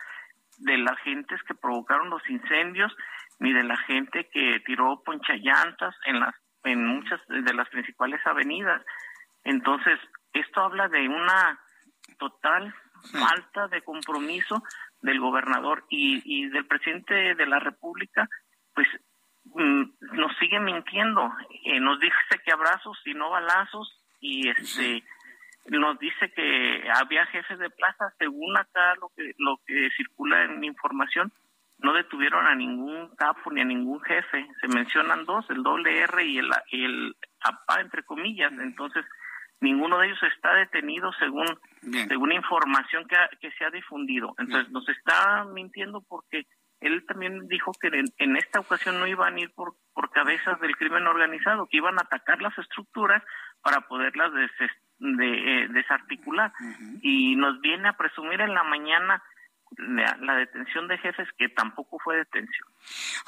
de las gentes que provocaron los incendios, ni de la gente que tiró ponchallantas en las en muchas de las principales avenidas. Entonces, esto habla de una total falta de compromiso del gobernador y, y del presidente de la República, pues mm, nos sigue mintiendo. Eh, nos dice que abrazos y no balazos y este nos dice que había jefes de plaza, según acá lo que lo que circula en información, no detuvieron a ningún capo ni a ningún jefe. Se mencionan dos, el doble R y el, el APA, entre comillas. Entonces, ninguno de ellos está detenido según según información que, que se ha difundido. Entonces, nos está mintiendo porque él también dijo que en, esta ocasión no iban a ir por, por cabezas del crimen organizado, que iban a atacar las estructuras para poderlas des, de, eh, desarticular. Y nos viene a presumir en la mañana la, detención de jefes que tampoco fue detención.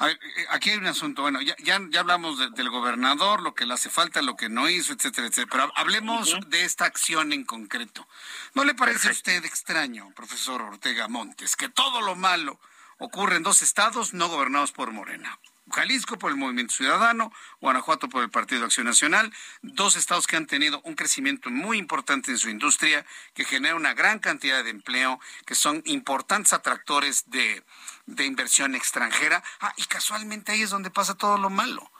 Eh, aquí hay un asunto, bueno, ya, ya, hablamos del gobernador, lo que le hace falta, lo que no hizo, etcétera, etcétera, pero hablemos de esta acción en concreto. ¿No le parece a usted extraño, profesor Ortega Montes, que todo lo malo ocurre en dos estados no gobernados por Morena? Jalisco por el Movimiento Ciudadano, Guanajuato por el Partido Acción Nacional, dos estados que han tenido un crecimiento muy importante en su industria, que genera una gran cantidad de empleo, que son importantes atractores de, inversión extranjera. Ah, y casualmente ahí es donde pasa todo lo malo.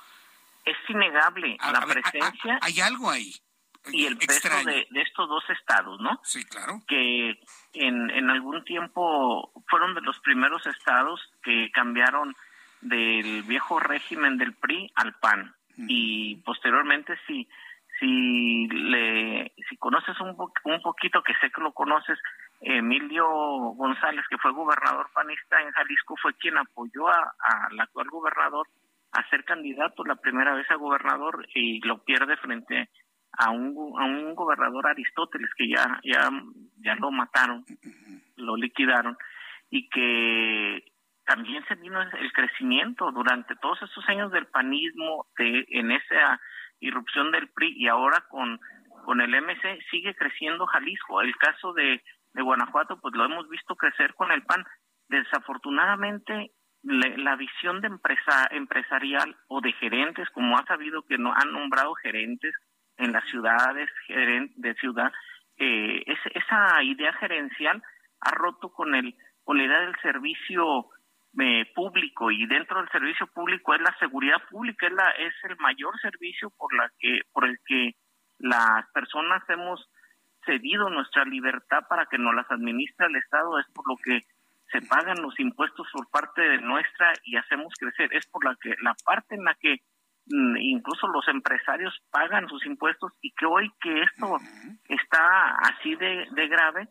Es innegable la presencia. hay algo ahí. Y el peso de, estos dos estados, ¿no? Sí, claro. Que en, en algún tiempo fueron de los primeros estados que cambiaron del viejo régimen del PRI al PAN. Y posteriormente, si, si, le, si conoces un, un poquito, que sé que lo conoces, Emilio González, que fue gobernador panista en Jalisco, fue quien apoyó al actual gobernador a ser candidato la primera vez a gobernador y lo pierde frente a un, a un gobernador Aristóteles que ya, ya, ya lo mataron, lo liquidaron y que también se vino el crecimiento durante todos estos años del panismo, de, en esa irrupción del PRI y ahora con, con el MC sigue creciendo Jalisco. El caso de, de Guanajuato, pues lo hemos visto crecer con el PAN. Desafortunadamente, la visión de empresa empresarial o de gerentes, como ha sabido que no han nombrado gerentes en las ciudades de ciudad, eh, esa idea gerencial ha roto con el con la idea del servicio eh, público y dentro del servicio público es la seguridad pública es la es el mayor servicio por la que por el que las personas hemos cedido nuestra libertad para que nos las administre el Estado es por lo que se pagan los impuestos por parte de nuestra y hacemos crecer. Es por la que la parte en la que mm, incluso los empresarios pagan sus impuestos y que hoy que esto está así de, de grave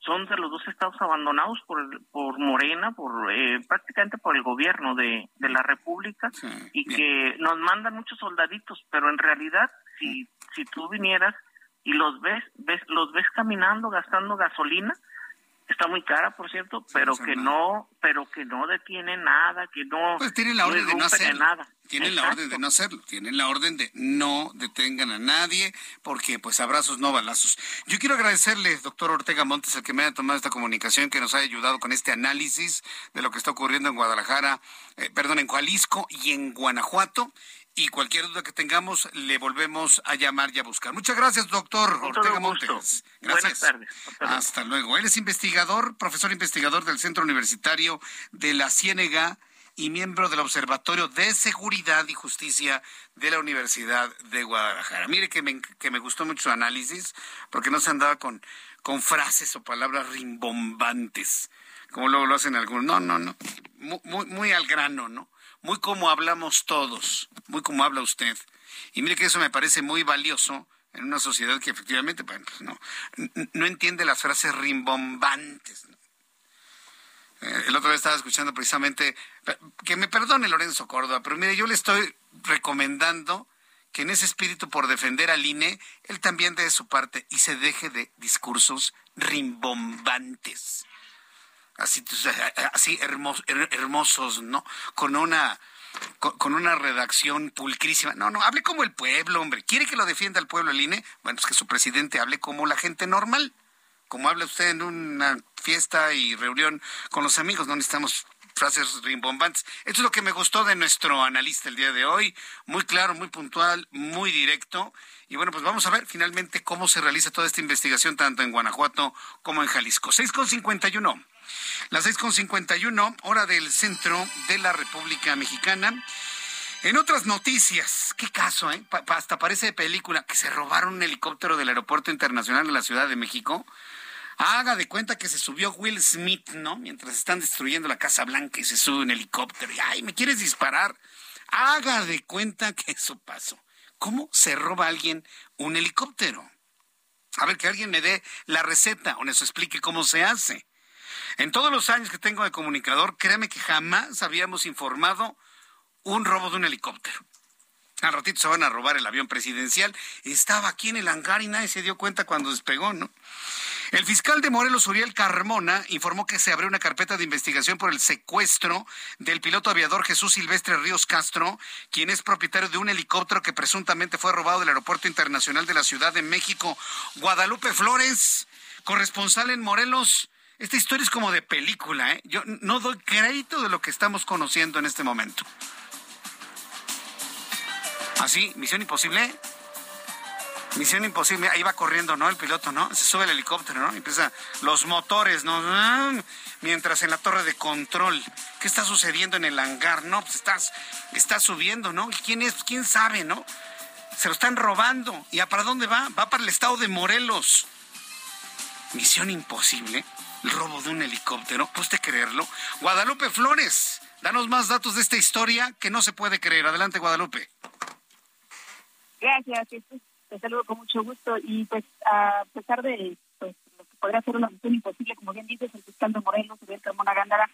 son de los dos estados abandonados por, por Morena, por eh, prácticamente por el gobierno de, de la República y que nos mandan muchos soldaditos, pero en realidad si si tú vinieras y los ves, ves los ves caminando gastando gasolina está muy cara, por cierto, pero que no, pero que no detiene nada, que no. Pues tienen la orden de no hacerlo. Nada. Tienen la orden de no hacerlo, tienen la orden de no detengan a nadie, porque pues abrazos, no balazos. Yo quiero agradecerle, doctor Ortega Montes, el que me haya tomado esta comunicación, que nos haya ayudado con este análisis de lo que está ocurriendo en Guadalajara, eh, perdón, en Jalisco y en Guanajuato y cualquier duda que tengamos le volvemos a llamar y a buscar. Muchas gracias, doctor Ortega Montes. Gracias. Buenas tardes. Hasta luego. Él es investigador, profesor investigador del Centro Universitario de la Ciénega y miembro del Observatorio de Seguridad y Justicia de la Universidad de Guadalajara. Mire que me, que me gustó mucho su análisis, porque no se andaba con, con frases o palabras rimbombantes, como luego lo hacen algunos. No, no, no. muy, muy al grano, ¿no? Muy como hablamos todos, muy como habla usted. Y mire que eso me parece muy valioso en una sociedad que efectivamente pues no, no entiende las frases rimbombantes. Eh, el otro día estaba escuchando precisamente, que me perdone Lorenzo Córdoba, pero mire, yo le estoy recomendando que en ese espíritu por defender al INE, él también dé su parte y se deje de discursos rimbombantes así, así hermosos, ¿no? Con una con, una redacción pulcrísima. No, no, hable como el pueblo, hombre. ¿Quiere que lo defienda el pueblo el INE? Bueno, pues que su presidente hable como la gente normal. Como habla usted en una fiesta y reunión con los amigos. No necesitamos frases rimbombantes. Esto es lo que me gustó de nuestro analista el día de hoy. Muy claro, muy puntual, muy directo. Y bueno, pues vamos a ver finalmente cómo se realiza toda esta investigación tanto en Guanajuato como en Jalisco. 6.51. Las 6.51, hora del centro de la República Mexicana. En otras noticias, qué caso, ¿eh? hasta parece de película, que se robaron un helicóptero del Aeropuerto Internacional de la Ciudad de México. Haga de cuenta que se subió Will Smith, ¿no? Mientras están destruyendo la Casa Blanca y se sube un helicóptero. Y, ay, ¿me quieres disparar? Haga de cuenta que eso pasó. ¿Cómo se roba alguien un helicóptero? A ver, que alguien me dé la receta o nos explique cómo se hace. En todos los años que tengo de comunicador, créame que jamás habíamos informado un robo de un helicóptero. Al ratito se van a robar el avión presidencial. Estaba aquí en el hangar y nadie se dio cuenta cuando despegó, ¿no? El fiscal de Morelos, Uriel Carmona, informó que se abrió una carpeta de investigación por el secuestro del piloto aviador Jesús Silvestre Ríos Castro, quien es propietario de un helicóptero que presuntamente fue robado del Aeropuerto Internacional de la Ciudad de México. Guadalupe Flores, corresponsal en Morelos. Esta historia es como de película, ¿eh? Yo no doy crédito de lo que estamos conociendo en este momento. ¿Así? ¿Misión imposible? Misión imposible, ahí va corriendo, ¿no? El piloto, ¿no? Se sube el helicóptero, ¿no? Empieza los motores, ¿no? Mientras en la torre de control, ¿qué está sucediendo en el hangar? No, pues estás, está subiendo, ¿no? ¿Quién es? ¿Quién sabe, no? Se lo están robando. ¿Y a para dónde va? Va para el estado de Morelos. Misión imposible el robo de un helicóptero, ¿puede creerlo? Guadalupe Flores, danos más datos de esta historia que no se puede creer. Adelante, Guadalupe. Gracias, te saludo con mucho gusto y pues a pesar de pues, lo que podría ser una misión imposible, como bien dices, el fiscal de Morelos, Uriel Carmona Gándara,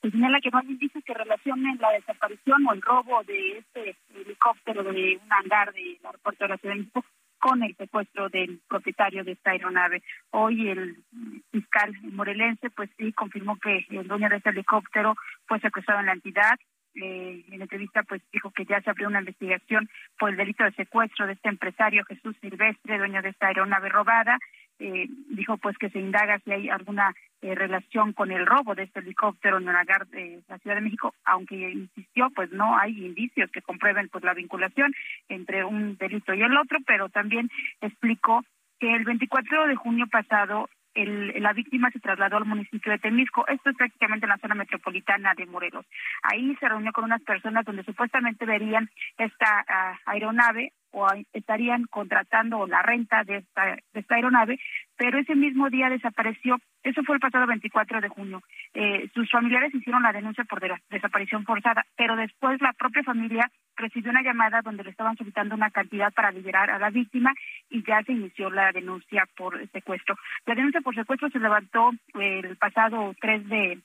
se señala que no hay indicios que relacionen la desaparición o el robo de este helicóptero de un hangar del aeropuerto de la Ciudad de México con el secuestro del propietario de esta aeronave. Hoy el fiscal morelense pues sí confirmó que el dueño de este helicóptero fue secuestrado en la entidad. Eh, en entrevista pues dijo que ya se abrió una investigación por el delito de secuestro de este empresario Jesús Silvestre, dueño de esta aeronave robada. Eh, dijo pues que se indaga si hay alguna eh, relación con el robo de este helicóptero en Nagar, de la Ciudad de México, aunque insistió, pues no hay indicios que comprueben pues la vinculación entre un delito y el otro, pero también explicó que el 24 de junio pasado el, la víctima se trasladó al municipio de Temisco. Esto es prácticamente en la zona metropolitana de Morelos. Ahí se reunió con unas personas donde supuestamente verían esta uh, aeronave o estarían contratando la renta de esta, de esta aeronave, pero ese mismo día desapareció. Eso fue el pasado 24 de junio. Eh, sus familiares hicieron la denuncia por de desaparición forzada, pero después la propia familia recibió una llamada donde le estaban solicitando una cantidad para liberar a la víctima y ya se inició la denuncia por secuestro. La denuncia por secuestro se levantó el pasado 3 de,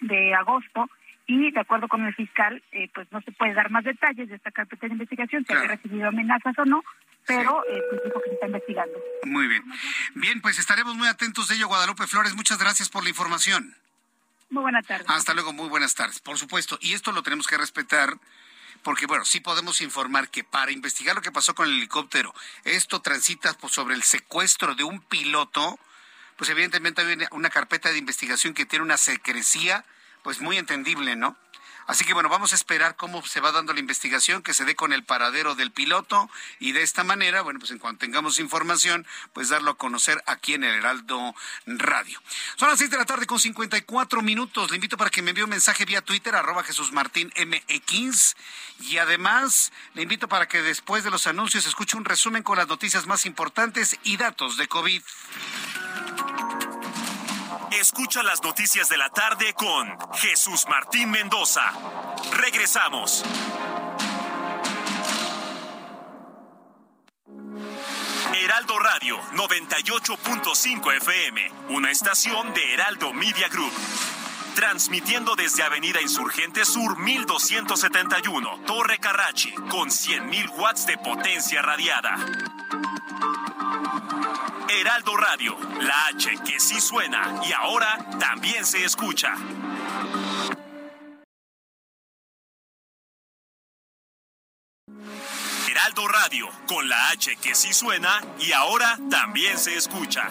de agosto y de acuerdo con el fiscal, eh, pues no se puede dar más detalles de esta carpeta de investigación, si claro. ha recibido amenazas o no, pero sí. eh, pues dijo que se está investigando. Muy bien. Bien, pues estaremos muy atentos de ello, Guadalupe Flores. Muchas gracias por la información. Muy buenas tardes. Hasta luego, muy buenas tardes. Por supuesto, y esto lo tenemos que respetar porque bueno, sí podemos informar que para investigar lo que pasó con el helicóptero, esto transita sobre el secuestro de un piloto, pues evidentemente hay una carpeta de investigación que tiene una secrecía pues muy entendible, ¿no? Así que bueno, vamos a esperar cómo se va dando la investigación, que se dé con el paradero del piloto y de esta manera, bueno, pues en cuanto tengamos información, pues darlo a conocer aquí en el Heraldo Radio. Son las seis de la tarde con 54 minutos. Le invito para que me envíe un mensaje vía Twitter, arroba Jesús Martín MX. Y además, le invito para que después de los anuncios escuche un resumen con las noticias más importantes y datos de COVID. Escucha las noticias de la tarde con Jesús Martín Mendoza. Regresamos. Heraldo Radio 98.5 FM, una estación de Heraldo Media Group. Transmitiendo desde Avenida Insurgente Sur 1271, Torre Carrachi, con 100.000 watts de potencia radiada. Heraldo Radio, la H que sí suena y ahora también se escucha. Heraldo Radio, con la H que sí suena y ahora también se escucha.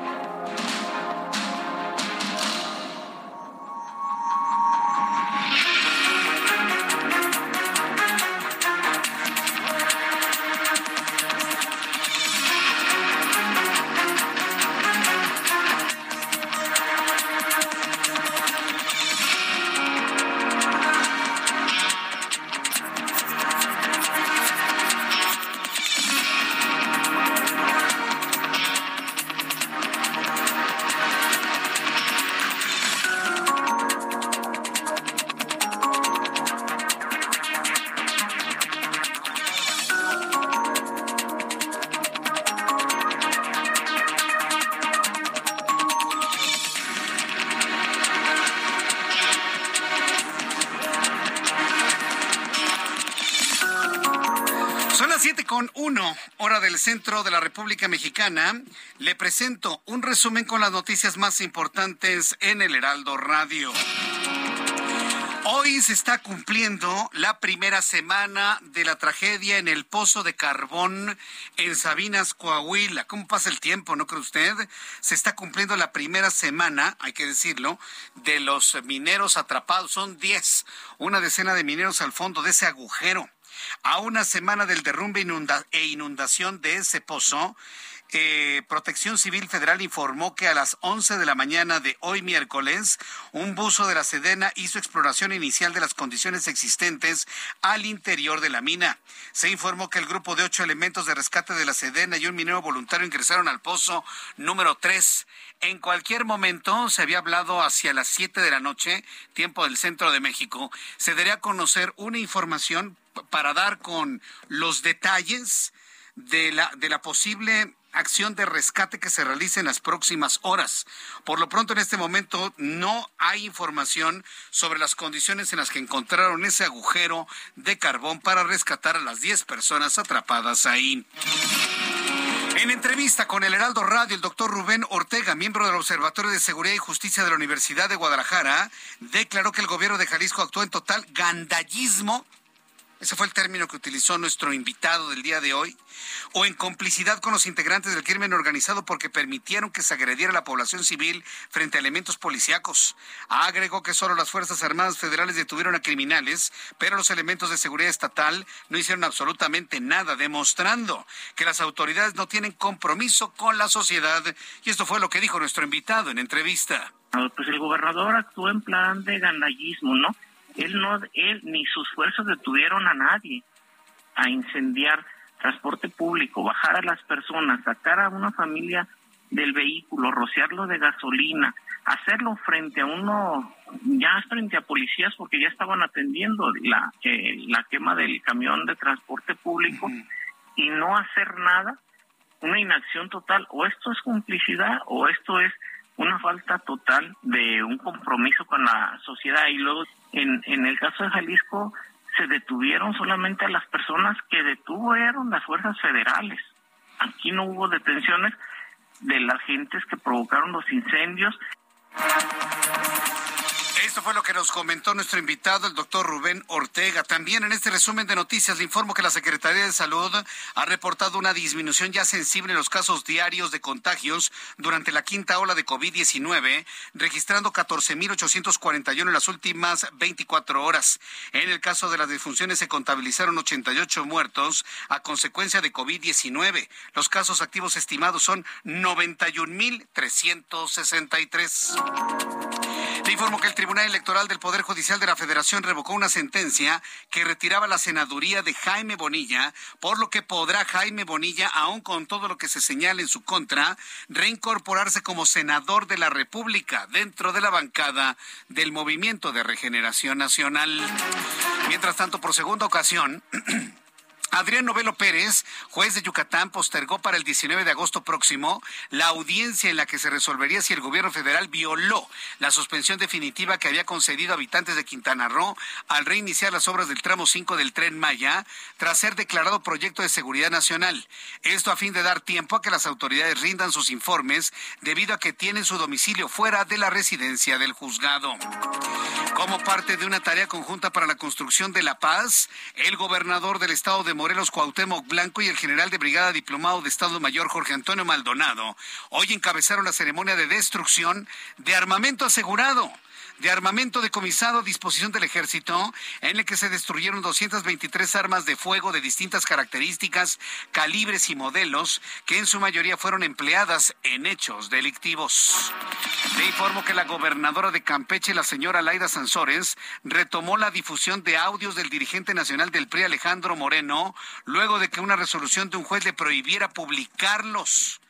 Centro de la República Mexicana, le presento un resumen con las noticias más importantes en el Heraldo Radio. Hoy se está cumpliendo la primera semana de la tragedia en el pozo de carbón en Sabinas, Coahuila. ¿Cómo pasa el tiempo, no cree usted? Se está cumpliendo la primera semana, hay que decirlo, de los mineros atrapados. Son 10, una decena de mineros al fondo de ese agujero. A una semana del derrumbe e inundación de ese pozo, eh, Protección Civil Federal informó que a las 11 de la mañana de hoy miércoles, un buzo de la Sedena hizo exploración inicial de las condiciones existentes al interior de la mina. Se informó que el grupo de ocho elementos de rescate de la Sedena y un minero voluntario ingresaron al pozo número 3. En cualquier momento, se había hablado hacia las 7 de la noche, tiempo del centro de México, se daría a conocer una información para dar con los detalles de la, de la posible acción de rescate que se realice en las próximas horas. Por lo pronto, en este momento, no hay información sobre las condiciones en las que encontraron ese agujero de carbón para rescatar a las 10 personas atrapadas ahí. En entrevista con el Heraldo Radio, el doctor Rubén Ortega, miembro del Observatorio de Seguridad y Justicia de la Universidad de Guadalajara, declaró que el gobierno de Jalisco actuó en total gandallismo ese fue el término que utilizó nuestro invitado del día de hoy, o en complicidad con los integrantes del crimen organizado porque permitieron que se agrediera a la población civil frente a elementos policíacos. Agregó que solo las Fuerzas Armadas Federales detuvieron a criminales, pero los elementos de seguridad estatal no hicieron absolutamente nada, demostrando que las autoridades no tienen compromiso con la sociedad. Y esto fue lo que dijo nuestro invitado en entrevista. Pues el gobernador actuó en plan de gandallismo, ¿no? Él no, él ni sus fuerzas detuvieron a nadie a incendiar transporte público, bajar a las personas, sacar a una familia del vehículo, rociarlo de gasolina, hacerlo frente a uno, ya frente a policías porque ya estaban atendiendo la, eh, la quema del camión de transporte público y no hacer nada, una inacción total, o esto es complicidad o esto es una falta total de un compromiso con la sociedad y luego en, en el caso de Jalisco se detuvieron solamente a las personas que detuvieron las fuerzas federales. Aquí no hubo detenciones de las gentes que provocaron los incendios. Esto fue lo que nos comentó nuestro invitado, el doctor Rubén Ortega. También en este resumen de noticias le informo que la Secretaría de Salud ha reportado una disminución ya sensible en los casos diarios de contagios durante la quinta ola de COVID-19, registrando 14.841 en las últimas 24 horas. En el caso de las defunciones se contabilizaron 88 muertos a consecuencia de COVID-19. Los casos activos estimados son 91.363. Le informo que el Tribunal Electoral del Poder Judicial de la Federación revocó una sentencia que retiraba la senaduría de Jaime Bonilla, por lo que podrá Jaime Bonilla, aun con todo lo que se señala en su contra, reincorporarse como senador de la República dentro de la bancada del Movimiento de Regeneración Nacional. Mientras tanto, por segunda ocasión, Adrián Novelo Pérez, juez de Yucatán, postergó para el 19 de agosto próximo la audiencia en la que se resolvería si el gobierno federal violó la suspensión definitiva que había concedido a habitantes de Quintana Roo al reiniciar las obras del tramo 5 del tren Maya tras ser declarado proyecto de seguridad nacional. Esto a fin de dar tiempo a que las autoridades rindan sus informes debido a que tienen su domicilio fuera de la residencia del juzgado. Como parte de una tarea conjunta para la construcción de la paz, el gobernador del estado de Morelos Cuauhtémoc Blanco y el general de brigada diplomado de Estado Mayor Jorge Antonio Maldonado. Hoy encabezaron la ceremonia de destrucción de armamento asegurado de armamento decomisado a disposición del ejército, en el que se destruyeron 223 armas de fuego de distintas características, calibres y modelos, que en su mayoría fueron empleadas en hechos delictivos. Le informo que la gobernadora de Campeche, la señora Laida Sansores, retomó la difusión de audios del dirigente nacional del PRI, Alejandro Moreno, luego de que una resolución de un juez le prohibiera publicarlos.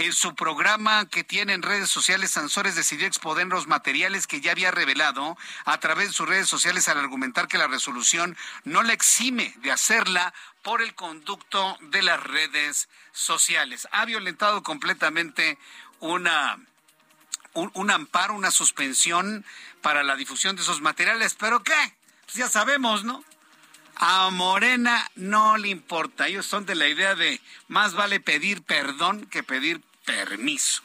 En su programa que tiene en redes sociales, Sansores decidió exponer los materiales que ya había revelado a través de sus redes sociales al argumentar que la resolución no le exime de hacerla por el conducto de las redes sociales. Ha violentado completamente una, un, amparo, una suspensión para la difusión de esos materiales. ¿Pero qué? Pues ya sabemos, ¿no? A Morena no le importa. Ellos son de la idea de más vale pedir perdón que pedir permiso.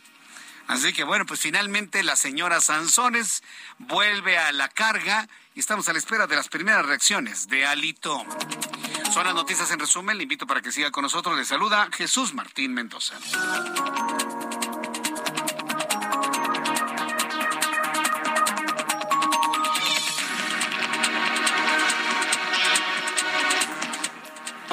Así que bueno, pues finalmente la señora Sanzones vuelve a la carga y estamos a la espera de las primeras reacciones de Alito. Son las noticias en resumen. Le invito para que siga con nosotros. Le saluda Jesús Martín Mendoza.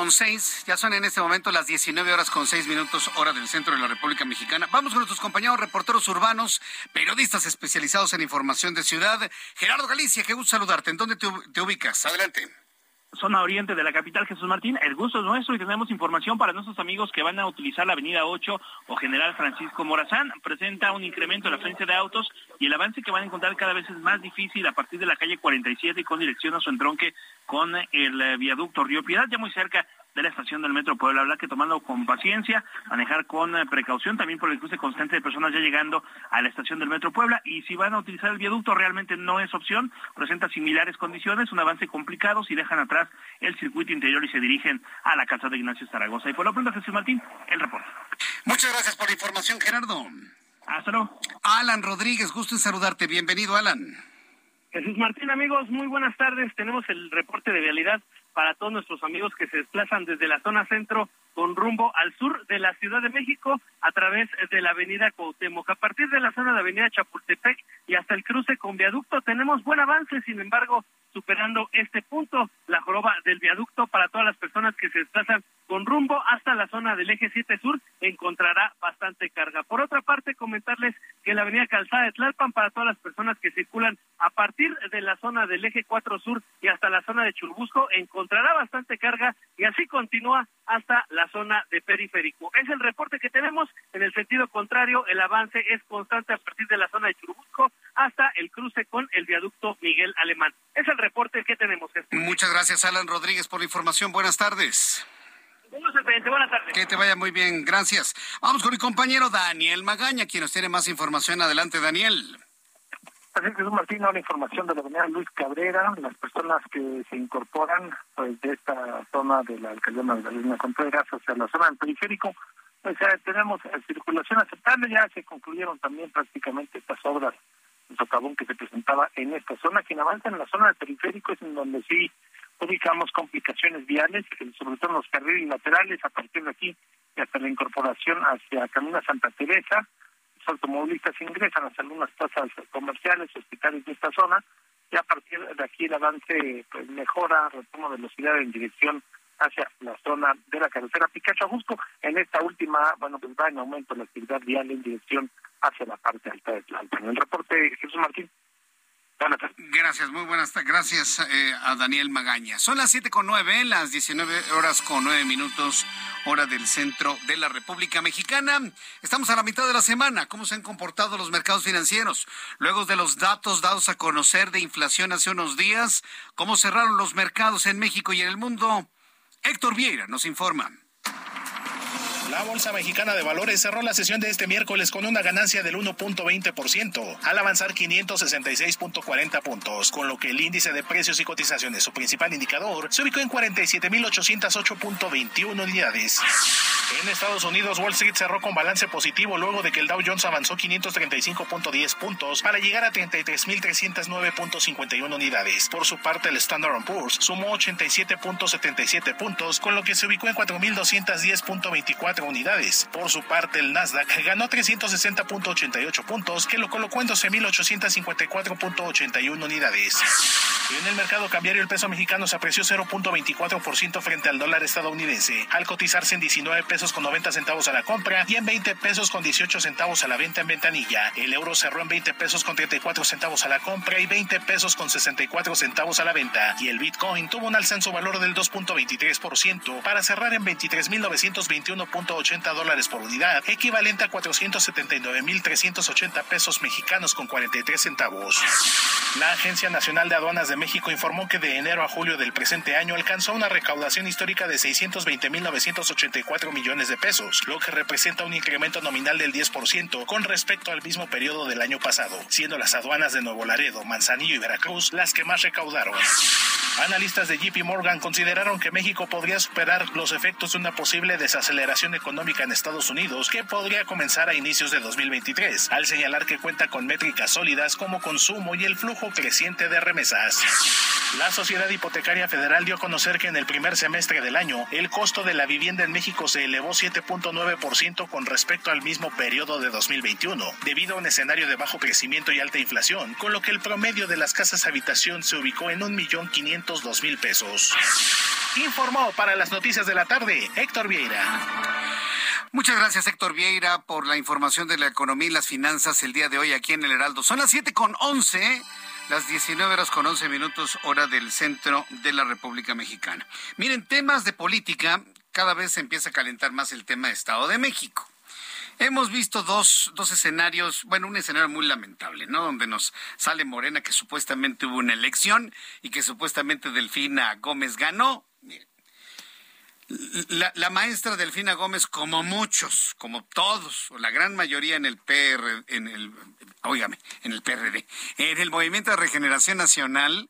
Con seis. Ya son en este momento las 19 horas con seis minutos, hora del centro de la República Mexicana. Vamos con nuestros compañeros reporteros urbanos, periodistas especializados en información de ciudad. Gerardo Galicia, qué gusto saludarte. ¿En dónde te, te ubicas? Adelante zona oriente de la capital Jesús Martín. El gusto es nuestro y tenemos información para nuestros amigos que van a utilizar la avenida 8 o General Francisco Morazán. Presenta un incremento en la frente de autos y el avance que van a encontrar cada vez es más difícil a partir de la calle 47 y con dirección a su entronque con el eh, viaducto Río Piedad, ya muy cerca de la estación del Metro Puebla. Habrá que tomarlo con paciencia, manejar con eh, precaución también por el cruce constante de personas ya llegando a la estación del Metro Puebla. Y si van a utilizar el viaducto, realmente no es opción. Presenta similares condiciones, un avance complicado si dejan atrás el circuito interior y se dirigen a la casa de Ignacio Zaragoza. Y por lo pronto, Jesús Martín, el reporte. Muchas gracias por la información, Gerardo. Hasta luego. Alan Rodríguez, gusto en saludarte. Bienvenido, Alan. Jesús Martín, amigos, muy buenas tardes. Tenemos el reporte de realidad para todos nuestros amigos que se desplazan desde la zona centro con rumbo al sur de la Ciudad de México a través de la avenida Cuauhtémoc. A partir de la zona de avenida Chapultepec y hasta el cruce con viaducto tenemos buen avance, sin embargo, superando este punto, la joroba del viaducto para todas las personas que se desplazan con rumbo hasta la zona del eje 7 sur encontrará bastante carga. Por otra parte, comentarles que la avenida Calzada de Tlalpan para todas las personas que circulan a partir de la zona del eje 4 sur y hasta la zona de Churubusco encontrará bastante carga y así continúa hasta la zona de periférico. Es el reporte que tenemos. En el sentido contrario, el avance es constante a partir de la zona de Churubusco hasta el cruce con el viaducto Miguel Alemán. Es el reporte que tenemos. Muchas gracias, Alan Rodríguez, por la información. Buenas tardes. Buenas tardes. Que te vaya muy bien, gracias. Vamos con mi compañero Daniel Magaña, quien nos tiene más información. Adelante, Daniel. Así es, Jesús Martín, una información de la avenida Luis Cabrera, las personas que se incorporan pues, de esta zona de la alcaldía Magdalena Contreras hacia la zona del periférico, pues ya tenemos circulación aceptable, ya se concluyeron también prácticamente estas obras socavón que se presentaba en esta zona. Quien avanza en la zona del periférico es en donde sí ubicamos complicaciones viales, sobre todo en los carriles laterales, a partir de aquí y hasta la incorporación hacia Camino Santa Teresa, los automovilistas ingresan hacia algunas plazas comerciales, hospitales de esta zona, y a partir de aquí el avance pues, mejora, retoma velocidad en dirección hacia la zona de la carretera Picacho Jusco. En esta última, bueno, pues va en aumento la actividad vial en dirección hacia la parte alta de En El reporte, Jesús Martín. Gracias, muy buenas tardes. Gracias eh, a Daniel Magaña. Son las siete con nueve, las 19 horas con nueve minutos, hora del centro de la República Mexicana. Estamos a la mitad de la semana. ¿Cómo se han comportado los mercados financieros? Luego de los datos dados a conocer de inflación hace unos días, ¿cómo cerraron los mercados en México y en el mundo? Héctor Vieira nos informa. La Bolsa Mexicana de Valores cerró la sesión de este miércoles con una ganancia del 1.20%, al avanzar 566.40 puntos, con lo que el índice de precios y cotizaciones, su principal indicador, se ubicó en 47.808.21 unidades. En Estados Unidos, Wall Street cerró con balance positivo luego de que el Dow Jones avanzó 535.10 puntos para llegar a 33.309.51 unidades. Por su parte, el Standard Poor's sumó 87.77 puntos, con lo que se ubicó en 4.210.24 unidades. Por su parte, el Nasdaq ganó 360.88 puntos, que lo colocó en 12.854.81 unidades. En el mercado cambiario, el peso mexicano se apreció 0.24% frente al dólar estadounidense, al cotizarse en 19 pesos con 90 centavos a la compra y en 20 pesos con 18 centavos a la venta en ventanilla. El euro cerró en 20 pesos con 34 centavos a la compra y 20 pesos con 64 centavos a la venta. Y el Bitcoin tuvo un alza en su valor del 2.23% para cerrar en 23.921.80 dólares por unidad, equivalente a 479.380 pesos mexicanos con 43 centavos. La Agencia Nacional de Aduanas de México informó que de enero a julio del presente año alcanzó una recaudación histórica de 620.984 millones de pesos, lo que representa un incremento nominal del 10% con respecto al mismo periodo del año pasado, siendo las aduanas de Nuevo Laredo, Manzanillo y Veracruz las que más recaudaron. Analistas de JP Morgan consideraron que México podría superar los efectos de una posible desaceleración económica en Estados Unidos que podría comenzar a inicios de 2023, al señalar que cuenta con métricas sólidas como consumo y el flujo creciente de remesas. La Sociedad Hipotecaria Federal dio a conocer que en el primer semestre del año el costo de la vivienda en México se elevó 7.9% con respecto al mismo periodo de 2021, debido a un escenario de bajo crecimiento y alta inflación, con lo que el promedio de las casas habitación se ubicó en 1.502.000 pesos. Informó para las noticias de la tarde Héctor Vieira. Muchas gracias, Héctor Vieira, por la información de la economía y las finanzas el día de hoy aquí en el Heraldo. Son las 7 con 11, las 19 horas con 11 minutos, hora del centro de la República Mexicana. Miren, temas de política, cada vez se empieza a calentar más el tema de Estado de México. Hemos visto dos, dos escenarios, bueno, un escenario muy lamentable, ¿no? Donde nos sale Morena que supuestamente hubo una elección y que supuestamente Delfina Gómez ganó. La, la, maestra Delfina Gómez, como muchos, como todos, o la gran mayoría en el PR, en el, óigame, en el PRD, en el Movimiento de Regeneración Nacional,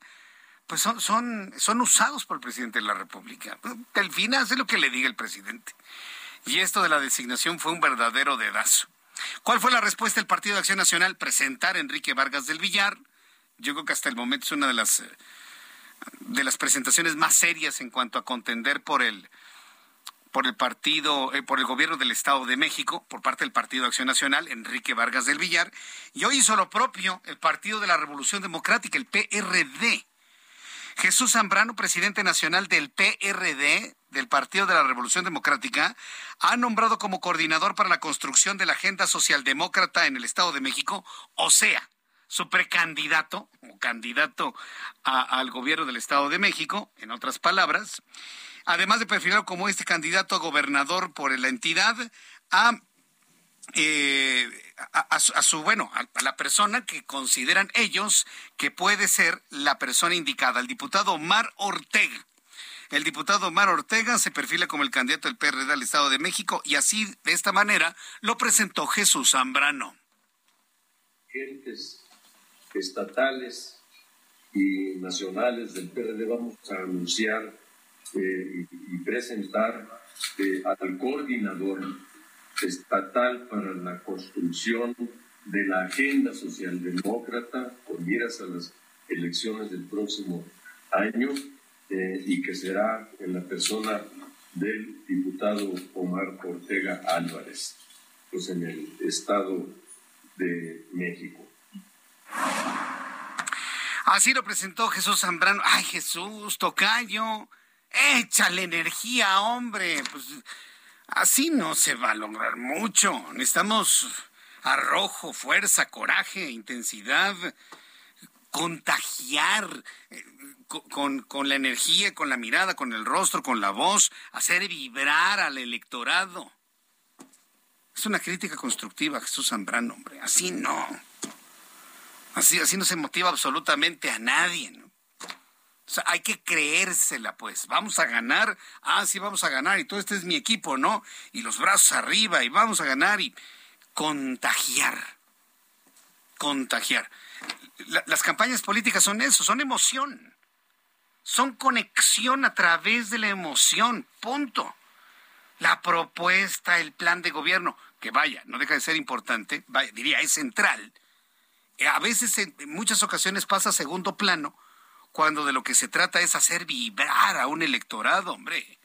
pues son, son, son usados por el presidente de la República. Delfina hace lo que le diga el presidente. Y esto de la designación fue un verdadero dedazo. ¿Cuál fue la respuesta del Partido de Acción Nacional? Presentar a Enrique Vargas del Villar. Yo creo que hasta el momento es una de las de las presentaciones más serias en cuanto a contender por el por el partido, eh, por el gobierno del Estado de México, por parte del Partido Acción Nacional, Enrique Vargas del Villar, y hoy hizo lo propio el Partido de la Revolución Democrática, el PRD. Jesús Zambrano, presidente nacional del PRD, del Partido de la Revolución Democrática, ha nombrado como coordinador para la construcción de la agenda socialdemócrata en el Estado de México, o sea, su precandidato o candidato al gobierno del Estado de México, en otras palabras, además de perfilar como este candidato a gobernador por la entidad, a, eh, a, su, bueno, a, la persona que consideran ellos que puede ser la persona indicada, el diputado Omar Ortega. El diputado Omar Ortega se perfila como el candidato del PRD al Estado de México y así, de esta manera, lo presentó Jesús Zambrano. Gentes estatales y nacionales del PRD vamos a anunciar eh, presentar eh, al coordinador estatal para la construcción de la agenda socialdemócrata con miras a las elecciones del próximo año eh, y que será en la persona del diputado Omar Ortega Álvarez, pues en el Estado de México. Así lo presentó Jesús Zambrano. Ay, Jesús, tocayo. Échale energía, hombre. Pues así no se va a lograr mucho. Necesitamos arrojo, fuerza, coraje, intensidad, contagiar eh, con, con, la energía, con la mirada, con el rostro, con la voz, hacer vibrar al electorado. Es una crítica constructiva, Jesús Zambrano, hombre. Así no. Así, así no se motiva absolutamente a nadie. ¿no? Sea, hay que creérsela, pues. Vamos a ganar. Ah, sí, vamos a ganar. Y todo este es mi equipo, ¿no? Y los brazos arriba y vamos a ganar y contagiar. Contagiar. las campañas políticas son eso, son emoción. Son conexión a través de la emoción. Punto. La propuesta, el plan de gobierno, que vaya, no deja de ser importante, diría, es central. A veces, en muchas ocasiones, pasa a segundo plano cuando de lo que se trata es hacer vibrar a un electorado, hombre.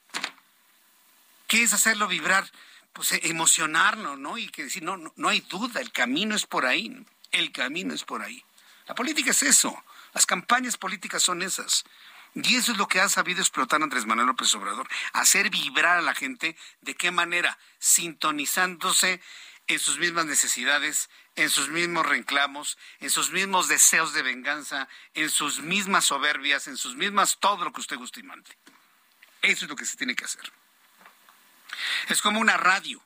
¿Qué es hacerlo vibrar? Pues eh, emocionarlo, ¿no? Y que decir, no, no, hay duda, el camino es por ahí, el camino es por ahí. La política es eso, las campañas políticas son esas. Y eso es lo que ha sabido explotar Andrés Manuel López Obrador, hacer vibrar a la gente, ¿de qué manera? Sintonizándose en sus mismas necesidades, en sus mismos reclamos, en sus mismos deseos de venganza, en sus mismas soberbias, en sus mismas todo lo que usted guste y mande. Eso es lo que se tiene que hacer. Es como una radio.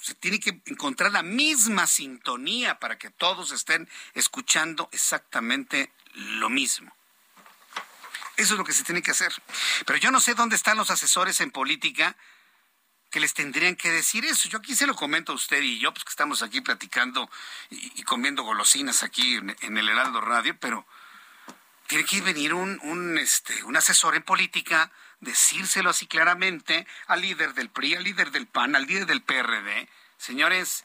Se tiene que encontrar la misma sintonía para que todos estén escuchando exactamente lo mismo. Eso es lo que se tiene que hacer. Pero yo no sé dónde están los asesores en política que les tendrían que decir eso. Yo aquí se lo comento a usted y yo, pues que estamos aquí platicando y, comiendo golosinas aquí en, el Heraldo Radio, pero tiene que venir un, un, este, un asesor en política, decírselo así claramente al líder del PRI, al líder del PAN, al líder del PRD. Señores,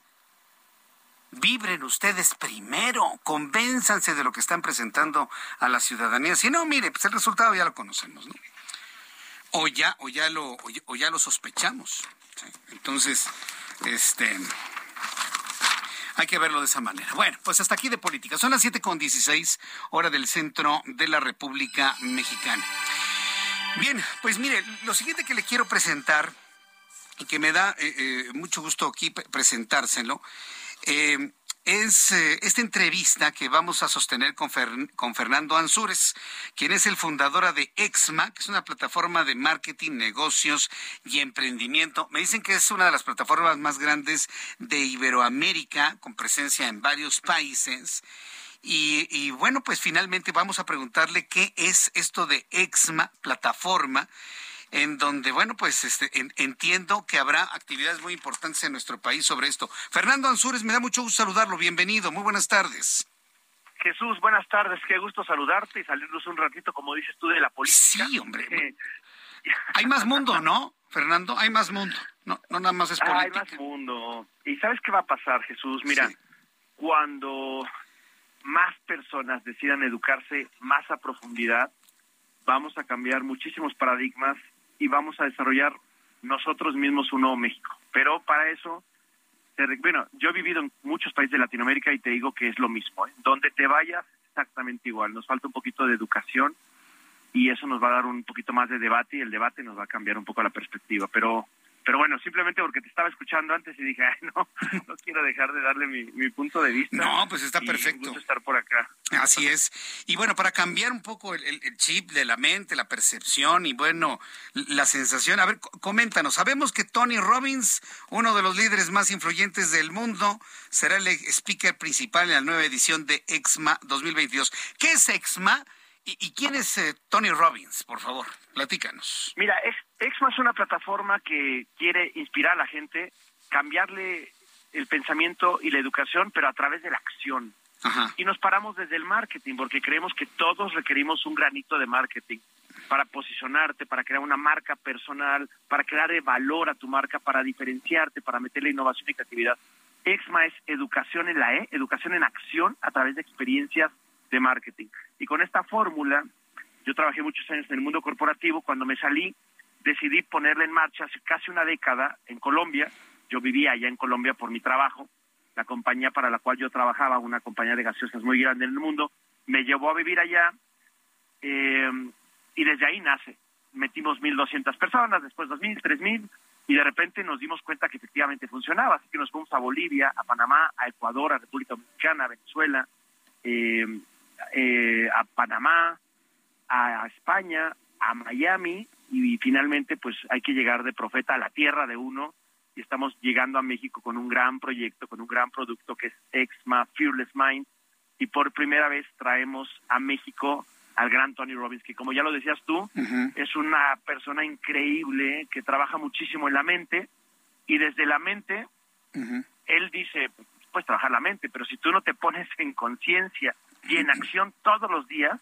vibren ustedes primero, convénzanse de lo que están presentando a la ciudadanía. Si no, mire, pues el resultado ya lo conocemos, ¿no? O ya, o ya lo, o ya, lo sospechamos. Entonces, este hay que verlo de esa manera. Bueno, pues hasta aquí de política. Son las siete con dieciséis, hora del centro de la República Mexicana. Bien, pues mire, lo siguiente que le quiero presentar y que me da eh, eh, mucho gusto aquí presentárselo, eh, es esta entrevista que vamos a sostener con, con, Fernando Ansúrez, quien es el fundador de Exma, que es una plataforma de marketing, negocios y emprendimiento. Me dicen que es una de las plataformas más grandes de Iberoamérica, con presencia en varios países. Y, y bueno, pues finalmente vamos a preguntarle qué es esto de Exma, plataforma en donde, bueno, pues este, entiendo que habrá actividades muy importantes en nuestro país sobre esto. Fernando Ansúrez, me da mucho gusto saludarlo. Bienvenido. Muy buenas tardes. Jesús, buenas tardes. Qué gusto saludarte y salirnos un ratito, como dices tú, de la política. Sí, hombre. Eh, hay más mundo, ¿no, Fernando? Hay más mundo. No, no nada más es política. Hay más mundo. ¿Y sabes qué va a pasar, Jesús? Mira, cuando más personas decidan educarse más a profundidad, vamos a cambiar muchísimos paradigmas y vamos a desarrollar nosotros mismos un nuevo México. Pero para eso, bueno, yo he vivido en muchos países de Latinoamérica y te digo que es lo mismo. ¿eh? Donde te vayas, exactamente igual. Nos falta un poquito de educación y eso nos va a dar un poquito más de debate y el debate nos va a cambiar un poco la perspectiva. Pero pero bueno, simplemente porque te estaba escuchando antes y dije, no, no quiero dejar de darle mi, punto de vista. No, pues está perfecto. gusto estar por acá. Así es. Y bueno, para cambiar un poco el, chip de la mente, la percepción y bueno, la sensación, a ver, coméntanos. Sabemos que Tony Robbins, uno de los líderes más influyentes del mundo, será el speaker principal en la nueva edición de EXMA 2022. ¿Qué es EXMA? ¿Y, quién es eh, Tony Robbins? Por favor, platícanos. Mira, Exma es una plataforma que quiere inspirar a la gente, cambiarle el pensamiento y la educación, pero a través de la acción. Y nos paramos desde el marketing, porque creemos que todos requerimos un granito de marketing para posicionarte, para crear una marca personal, para crear valor a tu marca, para diferenciarte, para meterle innovación y creatividad. Exma es educación en la E, educación en acción a través de experiencias de marketing. Y con esta fórmula, yo trabajé muchos años en el mundo corporativo, cuando me salí, decidí ponerla en marcha hace casi una década en Colombia. Yo vivía allá en Colombia por mi trabajo. La compañía para la cual yo trabajaba, una compañía de gaseosas muy grande en el mundo, me llevó a vivir allá eh, y desde ahí nace. Metimos 1.200 personas, después 2.000, 3.000 y de repente nos dimos cuenta que efectivamente funcionaba. Así que nos fuimos a Bolivia, a Panamá, a Ecuador, a República Dominicana, a Venezuela, eh, eh, a Panamá, a, España, a Miami y finalmente pues hay que llegar de profeta a la tierra de uno y estamos llegando a México con un gran proyecto, con un gran producto que es Exma Fearless Mind y por primera vez traemos a México al gran Tony Robbins, que como ya lo decías tú, es una persona increíble que trabaja muchísimo en la mente y desde la mente, él dice, puedes trabajar la mente, pero si tú no te pones en conciencia y en acción todos los días,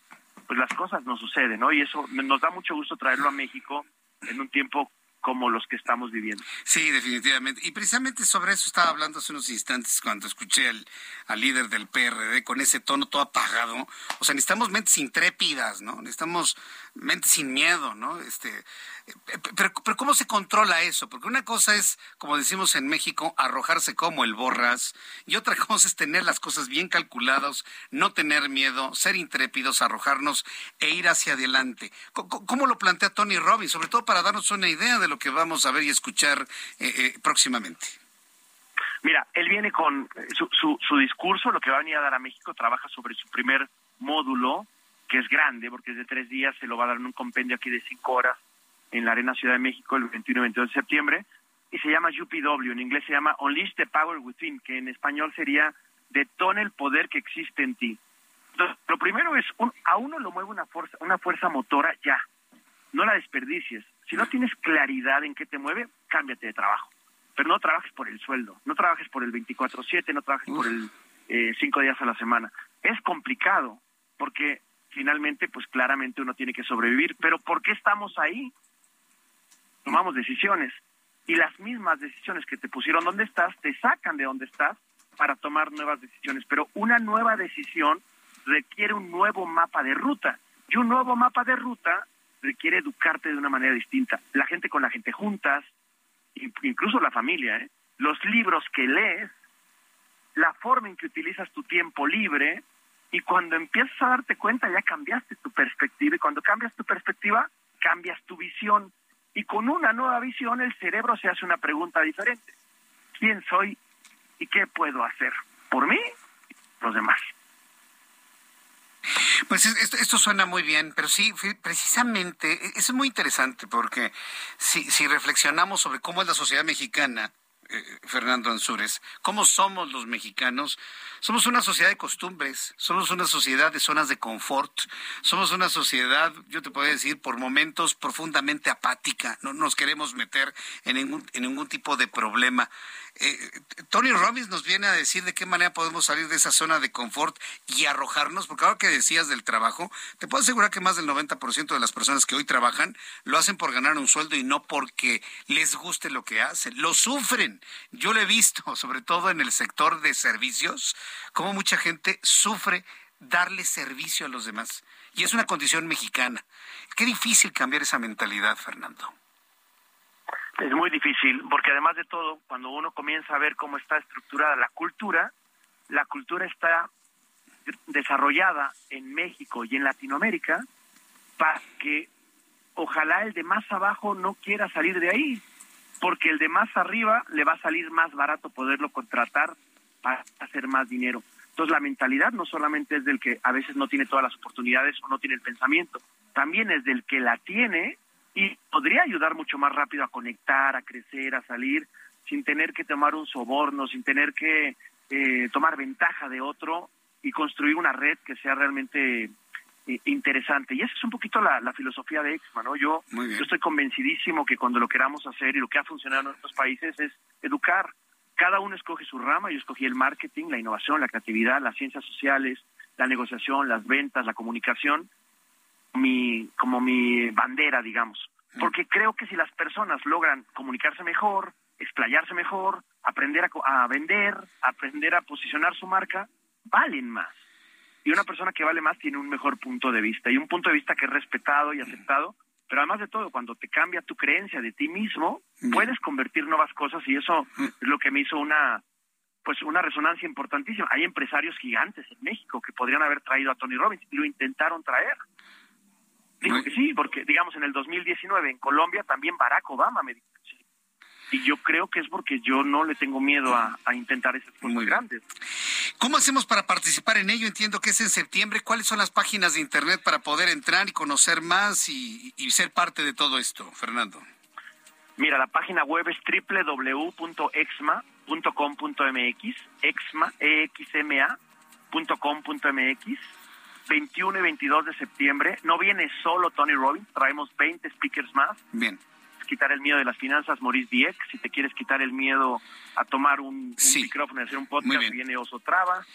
pues las cosas no suceden, ¿no? Y eso nos da mucho gusto traerlo a México en un tiempo como los que estamos viviendo. Sí, definitivamente. Y precisamente sobre eso estaba hablando hace unos instantes cuando escuché al, al, líder del PRD con ese tono todo apagado. O sea, necesitamos mentes intrépidas, ¿no? Necesitamos mentes sin miedo, ¿no? Este, pero, pero ¿cómo se controla eso? Porque una cosa es, como decimos en México, arrojarse como el borras, y otra cosa es tener las cosas bien calculadas, no tener miedo, ser intrépidos, arrojarnos e ir hacia adelante. ¿Cómo, lo plantea Tony Robbins? Sobre todo para darnos una idea de lo que vamos a ver y escuchar eh, eh, próximamente. Mira, él viene con su, su, su discurso, lo que va a venir a dar a México, trabaja sobre su primer módulo, que es grande, porque es de tres días, se lo va a dar en un compendio aquí de cinco horas en la Arena Ciudad de México el 21 y 22 de septiembre, y se llama UPW, en inglés se llama Unleash the Power Within, que en español sería Detona el poder que existe en ti. Entonces, lo primero es, a uno lo mueve una fuerza, una fuerza motora ya, no la desperdicies. Si no tienes claridad en qué te mueve, cámbiate de trabajo. Pero no trabajes por el sueldo, no trabajes por el 24/7, no trabajes por el eh, cinco días a la semana. Es complicado, porque finalmente, pues claramente uno tiene que sobrevivir. Pero ¿por qué estamos ahí? tomamos decisiones y las mismas decisiones que te pusieron donde estás te sacan de donde estás para tomar nuevas decisiones, pero una nueva decisión requiere un nuevo mapa de ruta y un nuevo mapa de ruta requiere educarte de una manera distinta. La gente con la gente juntas, incluso la familia, ¿eh? los libros que lees, la forma en que utilizas tu tiempo libre y cuando empiezas a darte cuenta ya cambiaste tu perspectiva y cuando cambias tu perspectiva cambias tu visión y con una nueva visión el cerebro se hace una pregunta diferente. ¿Quién soy y qué puedo hacer? ¿Por mí? Los demás. Pues esto, suena muy bien, pero sí, precisamente, e, es muy interesante porque si, si reflexionamos sobre cómo es la sociedad mexicana, eh, Fernando Ansúrez, cómo somos los mexicanos, somos una sociedad de costumbres, somos una sociedad de zonas de confort, somos una sociedad, yo te puedo decir, por momentos profundamente apática, no nos queremos meter en ningún, en ningún tipo de problema. Eh, Tony Robbins nos viene a decir de qué manera podemos salir de esa zona de confort y arrojarnos, porque ahora que decías del trabajo, te puedo asegurar que más del 90% de las personas que hoy trabajan lo hacen por ganar un sueldo y no porque les guste lo que hacen, lo sufren. Yo lo he visto, sobre todo en el sector de servicios, cómo mucha gente sufre darle servicio a los demás. Y es una condición mexicana. Qué difícil cambiar esa mentalidad, Fernando. Es muy difícil, porque además de todo, cuando uno comienza a ver cómo está estructurada la cultura, la cultura está desarrollada en México y en Latinoamérica para que ojalá el de más abajo no quiera salir de ahí, porque el de más arriba le va a salir más barato poderlo contratar para hacer más dinero. Entonces la mentalidad no solamente es del que a veces no tiene todas las oportunidades o no tiene el pensamiento, también es del que la tiene y podría ayudar mucho más rápido a conectar, a crecer, a salir, sin tener que tomar un soborno, sin tener que eh, tomar ventaja de otro y construir una red que sea realmente interesante. Y esa es un poquito la, filosofía de Exma, ¿no? Yo, yo estoy convencidísimo que cuando lo queramos hacer y lo que ha funcionado en nuestros países es educar. Cada uno escoge su rama, yo escogí el marketing, la innovación, la creatividad, las ciencias sociales, la negociación, las ventas, la comunicación, mi, como mi bandera, digamos. Porque creo que si las personas logran comunicarse mejor, explayarse mejor, aprender a, a vender, aprender a posicionar su marca, valen más. Y una persona que vale más tiene un mejor punto de vista y un punto de vista que es respetado y aceptado. Pero además de todo, cuando te cambia tu creencia de ti mismo, puedes convertir nuevas cosas y eso es lo que me hizo una pues una resonancia importantísima. Hay empresarios gigantes en México que podrían haber traído a Tony Robbins y lo intentaron traer. Digo que sí, porque digamos en el 2019 en Colombia también Barack Obama me dijo Y yo creo que es porque yo no le tengo miedo a, intentar esas cosas muy grandes. ¿Cómo hacemos para participar en ello? Entiendo que es en septiembre. ¿Cuáles son las páginas de internet para poder entrar y conocer más y, ser parte de todo esto, Fernando? Mira, la página web es www.exma.com.mx, exma, e x m .com.mx 21 y 22 de septiembre. No viene solo Tony Robbins, traemos 20 speakers más. Bien. Quitar el miedo de las finanzas, Maurice Dieck. Si te quieres quitar el miedo a tomar un, micrófono y hacer un podcast, viene Oso Traba.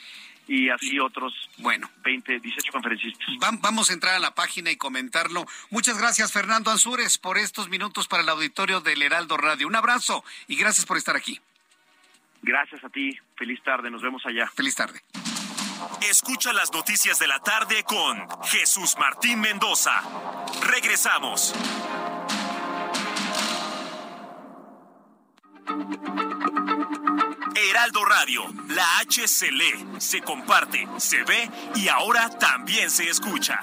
Y así otros bueno 20, 18 conferencistas. Vamos a entrar a la página y comentarlo. Muchas gracias, Fernando Ansúrez, por estos minutos para el auditorio del Heraldo Radio. Un abrazo y gracias por estar aquí. Gracias a ti. Feliz tarde. Nos vemos allá. Feliz tarde. Escucha las noticias de la tarde con Jesús Martín Mendoza. Regresamos. Heraldo Radio, la H se se comparte, se ve y ahora también se escucha.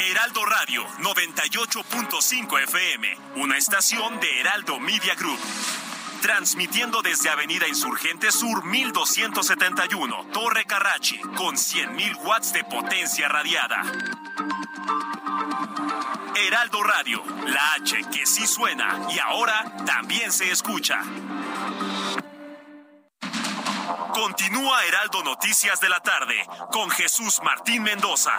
Heraldo Radio 98.5 FM, una estación de Heraldo Media Group. Transmitiendo desde Avenida Insurgente Sur 1271, Torre Carrachi, con 100.000 watts de potencia radiada. Heraldo Radio, la H que sí suena y ahora también se escucha. Continúa Heraldo Noticias de la tarde con Jesús Martín Mendoza.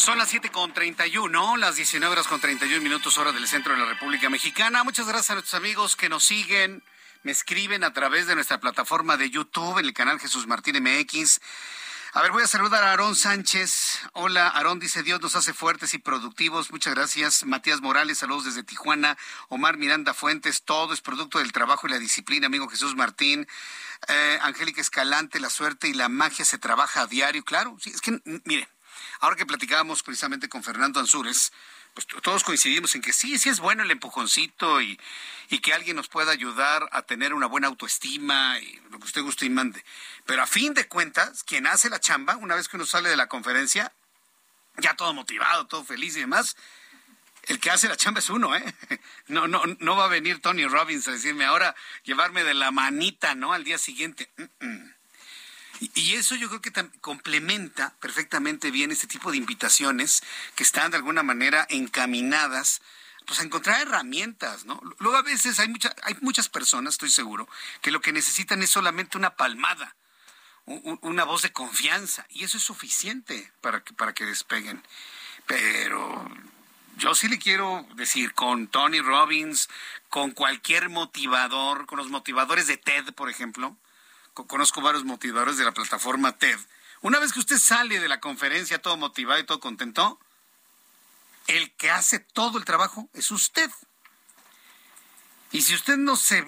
Son las 7 con 31, las 19 horas con 31 minutos hora del centro de la República Mexicana. Muchas gracias a nuestros amigos que nos siguen, me escriben a través de nuestra plataforma de YouTube, en el canal Jesús Martín MX. A ver, voy a saludar a Aarón Sánchez. Hola, Aarón dice, Dios nos hace fuertes y productivos. Muchas gracias. Matías Morales, saludos desde Tijuana. Omar Miranda Fuentes, todo es producto del trabajo y la disciplina, amigo Jesús Martín. Eh, Angélica Escalante, la suerte y la magia se trabaja a diario. Claro, sí, es que, mire, Ahora que platicábamos precisamente con Fernando Ansúrez, pues todos coincidimos en que sí, sí es bueno el empujoncito y, que alguien nos pueda ayudar a tener una buena autoestima y lo que usted guste y mande. Pero a fin de cuentas, quien hace la chamba, una vez que uno sale de la conferencia, ya todo motivado, todo feliz y demás, el que hace la chamba es uno, ¿eh? No, no, no va a venir Tony Robbins a decirme ahora llevarme de la manita, ¿no? Al día siguiente. Y eso yo creo que complementa perfectamente bien este tipo de invitaciones que están de alguna manera encaminadas pues a encontrar herramientas, ¿no? Luego a veces hay, mucha, hay muchas personas, estoy seguro, que lo que necesitan es solamente una palmada, una voz de confianza, y eso es suficiente para que, para que despeguen. Pero yo sí le quiero decir, con Tony Robbins, con cualquier motivador, con los motivadores de TED, por ejemplo, conozco varios motivadores de la plataforma TED. Una vez que usted sale de la conferencia todo motivado y todo contento, el que hace todo el trabajo es usted. Y si usted no se,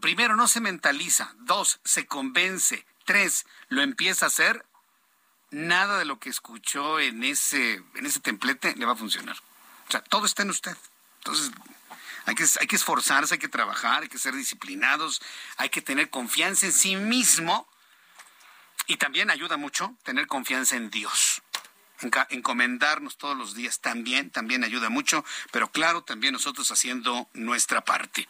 primero, no se mentaliza, dos, se convence, tres, lo empieza a hacer, nada de lo que escuchó en ese, en ese templete le va a funcionar. O sea, todo está en usted. Entonces, hay que, hay que esforzarse, hay que trabajar, hay que ser disciplinados, hay que tener confianza en sí mismo y también ayuda mucho tener confianza en Dios. Encomendarnos todos los días también, también ayuda mucho, pero claro, también nosotros haciendo nuestra parte.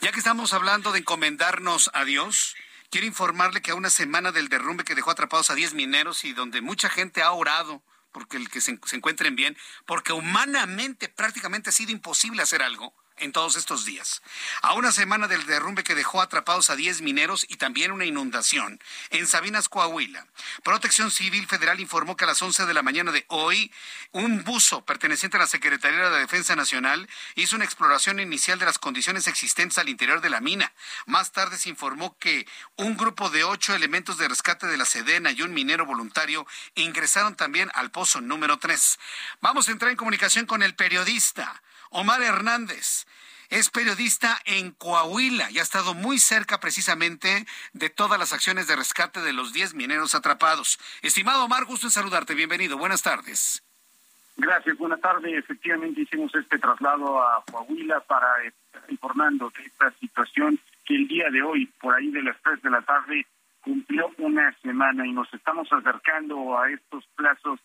Ya que estamos hablando de encomendarnos a Dios, quiero informarle que a una semana del derrumbe que dejó atrapados a 10 mineros y donde mucha gente ha orado porque el que se encuentren bien, porque humanamente prácticamente ha sido imposible hacer algo, en todos estos días. A una semana del derrumbe que dejó atrapados a 10 mineros y también una inundación en Sabinas, Coahuila. Protección Civil Federal informó que a las 11 de la mañana de hoy, un buzo perteneciente a la Secretaría de Defensa Nacional hizo una exploración inicial de las condiciones existentes al interior de la mina. Más tarde se informó que un grupo de ocho elementos de rescate de la Sedena y un minero voluntario ingresaron también al pozo número 3. Vamos a entrar en comunicación con el periodista Omar Hernández. Es periodista en Coahuila y ha estado muy cerca precisamente de todas las acciones de rescate de los 10 mineros atrapados. Estimado Omar, gusto en saludarte. Bienvenido. Buenas tardes. Gracias, buenas tardes. Efectivamente hicimos este traslado a Coahuila para estar informando de esta situación que el día de hoy, por ahí de las 3 de la tarde, cumplió una semana y nos estamos acercando a estos plazos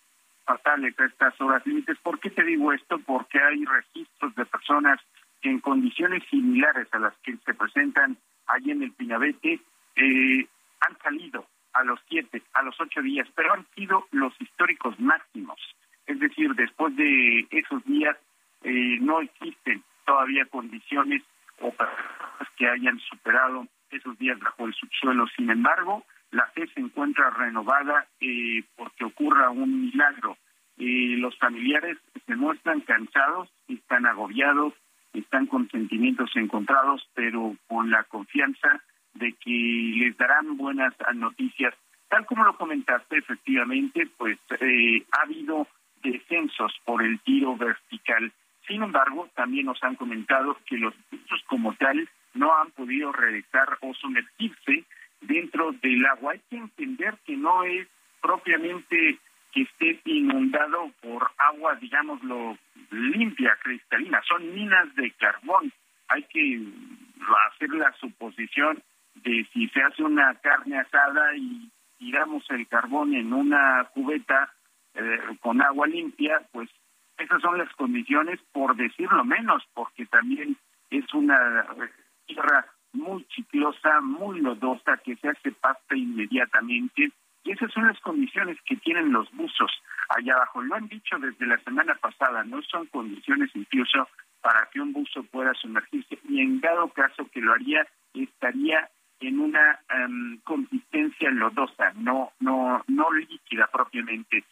fatales a estas horas límites. ¿Por qué te digo esto? Porque hay registros de personas que en condiciones similares a las que se presentan allí en el Pinabete eh, han salido a los siete, a los ocho días, pero han sido los históricos máximos. Es decir, después de esos días eh, no existen todavía condiciones o personas que hayan superado esos días bajo el subsuelo. Sin embargo, la fe se encuentra renovada eh, porque ocurra un milagro. y los familiares se muestran cansados, están agobiados, están con sentimientos encontrados, pero con la confianza de que les darán buenas noticias. Tal como lo comentaste, efectivamente, pues eh, ha habido descensos por el tiro vertical. Sin embargo, también nos han comentado que los hechos como tal no han podido regresar o sumergirse dentro del agua. Hay que entender que no es propiamente que esté inundado por agua, digámoslo, limpia, cristalina. Son minas de carbón. Hay que hacer la suposición de si se hace una carne asada y tiramos el carbón en una cubeta eh, con agua limpia, pues esas son las condiciones, por decirlo menos, porque también es una tierra muy chiclosa, muy lodosa, que se hace pasta inmediatamente. Y esas son las condiciones que tienen los buzos allá abajo. Lo han dicho desde la semana pasada, no son condiciones incluso para que un buzo pueda sumergirse y en dado caso que lo haría, estaría en una em, consistencia lodosa, no, no, no líquida propiamente.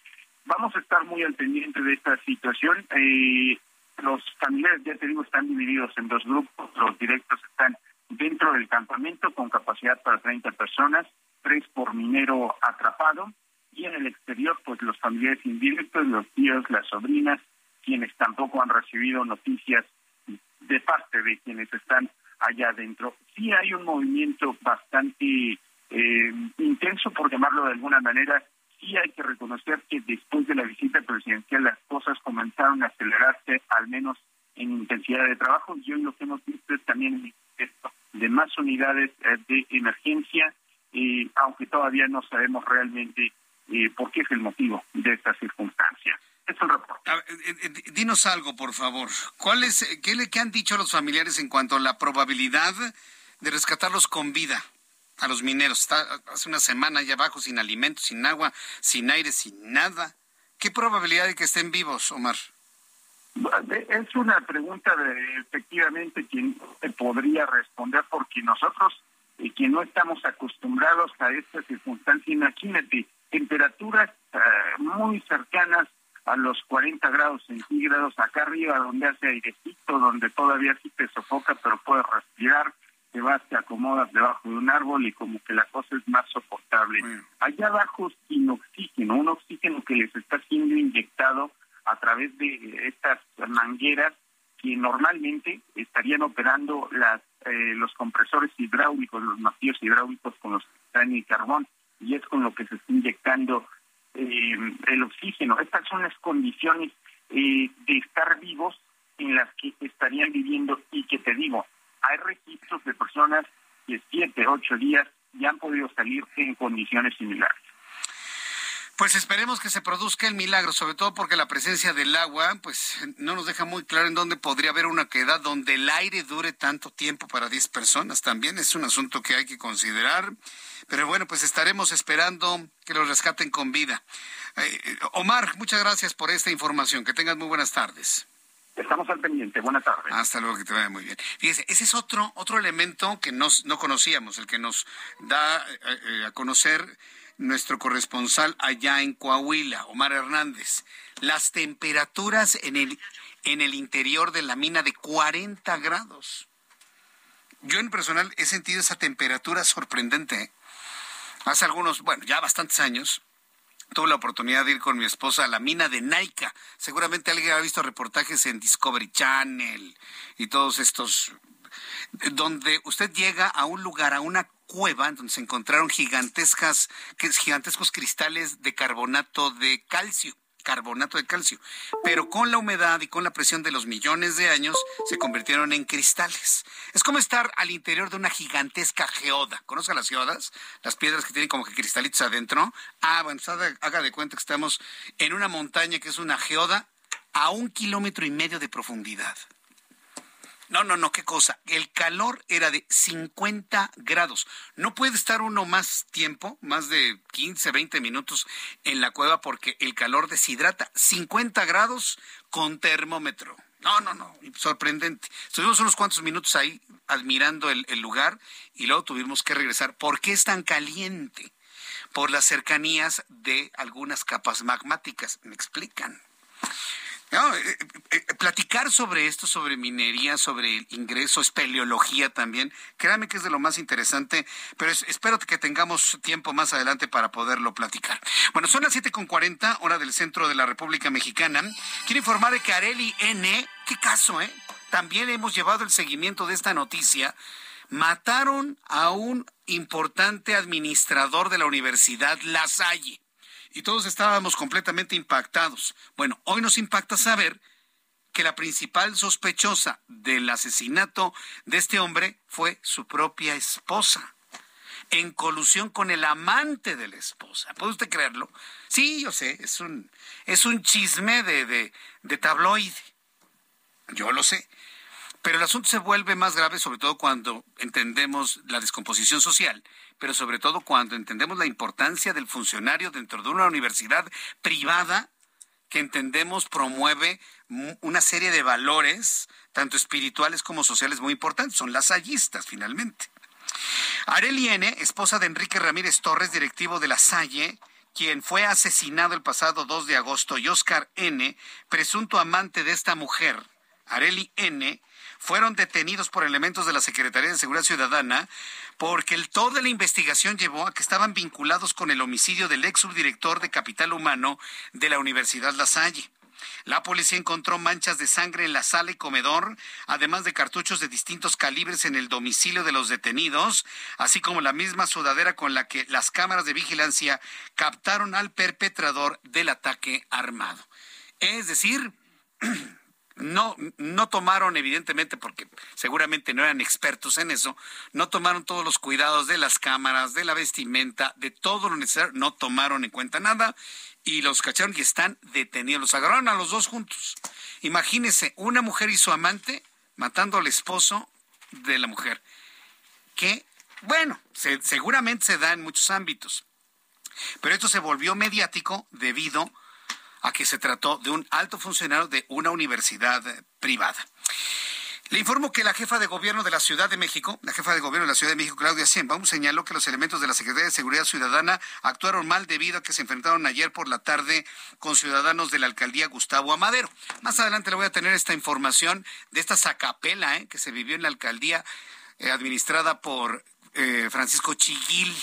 Vamos a estar muy al pendiente de esta situación. Eh, los familiares, ya te digo, están divididos en dos grupos. Los directos están dentro del campamento con capacidad para 30 personas, tres por minero atrapado. Y en el exterior, pues los familiares indirectos, los tíos, las sobrinas, quienes tampoco han recibido noticias de parte de quienes están allá adentro. Sí hay un movimiento bastante eh, intenso, por llamarlo de alguna manera, sí hay que reconocer que después de la visita presidencial las cosas comenzaron a acelerarse, al menos en intensidad de trabajo, y hoy lo que hemos visto es también de más unidades eh, de emergencia, eh, aunque todavía no sabemos realmente eh, por qué es el motivo de esta circunstancia. Es el reporte. dinos algo, por favor. ¿Cuál es, qué, le, ¿Qué han dicho los familiares en cuanto a la probabilidad de rescatarlos con vida? a los mineros. Está hace una semana allá abajo sin alimentos, sin agua, sin aire, sin nada. ¿Qué probabilidad de que estén vivos, Omar? Es una pregunta de efectivamente quien podría responder porque nosotros, y eh, quien no estamos acostumbrados a esta circunstancia, imagínate, temperaturas eh, muy cercanas a los 40 grados centígrados, acá arriba donde hace airecito, donde todavía sí te sofoca, pero puedes respirar, te vas, te acomodas debajo de un árbol y como que la cosa es más soportable. Allá abajo sin oxígeno, un oxígeno que les está siendo inyectado a través de estas mangueras que normalmente estarían operando las eh, los compresores hidráulicos, los masios hidráulicos con los que están el carbón, y es con lo que se está inyectando eh, el oxígeno. Estas son las condiciones eh, de estar vivos en las que estarían viviendo y que te digo, hay registros de personas que siete, ocho días ya han podido salir en condiciones similares. Pues esperemos que se produzca el milagro, sobre todo porque la presencia del agua, pues no nos deja muy claro en dónde podría haber una queda donde el aire dure tanto tiempo para 10 personas. También es un asunto que hay que considerar. Pero bueno, pues estaremos esperando que los rescaten con vida. Eh, Omar, muchas gracias por esta información. Que tengas muy buenas tardes. Estamos al pendiente. Buenas tardes. Hasta luego, que te vaya muy bien. Fíjese, ese es otro, otro elemento que nos, no conocíamos, el que nos da eh, eh, a conocer nuestro corresponsal allá en Coahuila, Omar Hernández. Las temperaturas en el, en el interior de la mina de 40 grados. Yo en personal he sentido esa temperatura sorprendente. ¿eh? Hace algunos, bueno, ya bastantes años, tuve la oportunidad de ir con mi esposa a la mina de Naica. Seguramente alguien ha visto reportajes en Discovery Channel y todos estos, donde usted llega a un lugar, a una cueva, donde se encontraron gigantescas, gigantescos cristales de carbonato de calcio carbonato de calcio, pero con la humedad y con la presión de los millones de años se convirtieron en cristales. Es como estar al interior de una gigantesca geoda. ¿Conoce las geodas? Las piedras que tienen como que cristalitos adentro. Ah, pues haga de cuenta que estamos en una montaña que es una geoda a un kilómetro y medio de profundidad. No, no, no, qué cosa. El calor era de 50 grados. No puede estar uno más tiempo, más de 15, 20 minutos en la cueva porque el calor deshidrata. 50 grados con termómetro. No, no, no, sorprendente. Estuvimos unos cuantos minutos ahí admirando el, lugar y luego tuvimos que regresar. ¿Por qué es tan caliente? Por las cercanías de algunas capas magmáticas. Me explican. No, eh, eh, platicar sobre esto, sobre minería, sobre el ingreso, espeleología también, créame que es de lo más interesante, pero espero que tengamos tiempo más adelante para poderlo platicar. Bueno, son las 7.40, hora del centro de la República Mexicana. Quiero informar de que Areli N, qué caso, ¿eh? También hemos llevado el seguimiento de esta noticia. Mataron a un importante administrador de la Universidad La Salle y todos estábamos completamente impactados. Bueno, hoy nos impacta saber que la principal sospechosa del asesinato de este hombre fue su propia esposa, en colusión con el amante de la esposa. ¿Puede usted creerlo? Sí, yo sé, es un, es un chisme de, de, de tabloide. Yo lo sé. Pero el asunto se vuelve más grave sobre todo cuando entendemos la descomposición social, pero sobre todo cuando entendemos la importancia del funcionario dentro de una universidad privada que entendemos promueve una serie de valores, tanto espirituales como sociales, muy importantes. Son las hallistas, finalmente. Areli N., esposa de Enrique Ramírez Torres, directivo de la Salle, quien fue asesinado el pasado 2 de agosto, y Oscar N., presunto amante de esta mujer, Areli N., fueron detenidos por elementos de la Secretaría de Seguridad Ciudadana porque el, toda la investigación llevó a que estaban vinculados con el homicidio del ex subdirector de Capital Humano de la Universidad La Salle. La policía encontró manchas de sangre en la sala y comedor, además de cartuchos de distintos calibres en el domicilio de los detenidos, así como la misma sudadera con la que las cámaras de vigilancia captaron al perpetrador del ataque armado. Es decir, no, no tomaron, evidentemente, porque seguramente no eran expertos en eso, no tomaron todos los cuidados de las cámaras, de la vestimenta, de todo lo necesario, no tomaron en cuenta nada y los cacharon y están detenidos. Los agarraron a los dos juntos. Imagínese una mujer y su amante matando al esposo de la mujer. Que, bueno, seguramente se da en muchos ámbitos. Pero esto se volvió mediático debido a que se trató de un alto funcionario de una universidad privada. Le informo que la jefa de gobierno de la Ciudad de México, la jefa de gobierno de la Ciudad de México, Claudia Sheinbaum, señaló que los elementos de la Secretaría de Seguridad Ciudadana actuaron mal debido a que se enfrentaron ayer por la tarde con ciudadanos de la alcaldía Gustavo Amadero. Más adelante le voy a tener esta información de esta sacapela eh, que se vivió en la alcaldía eh, administrada por eh, Francisco Chiguil.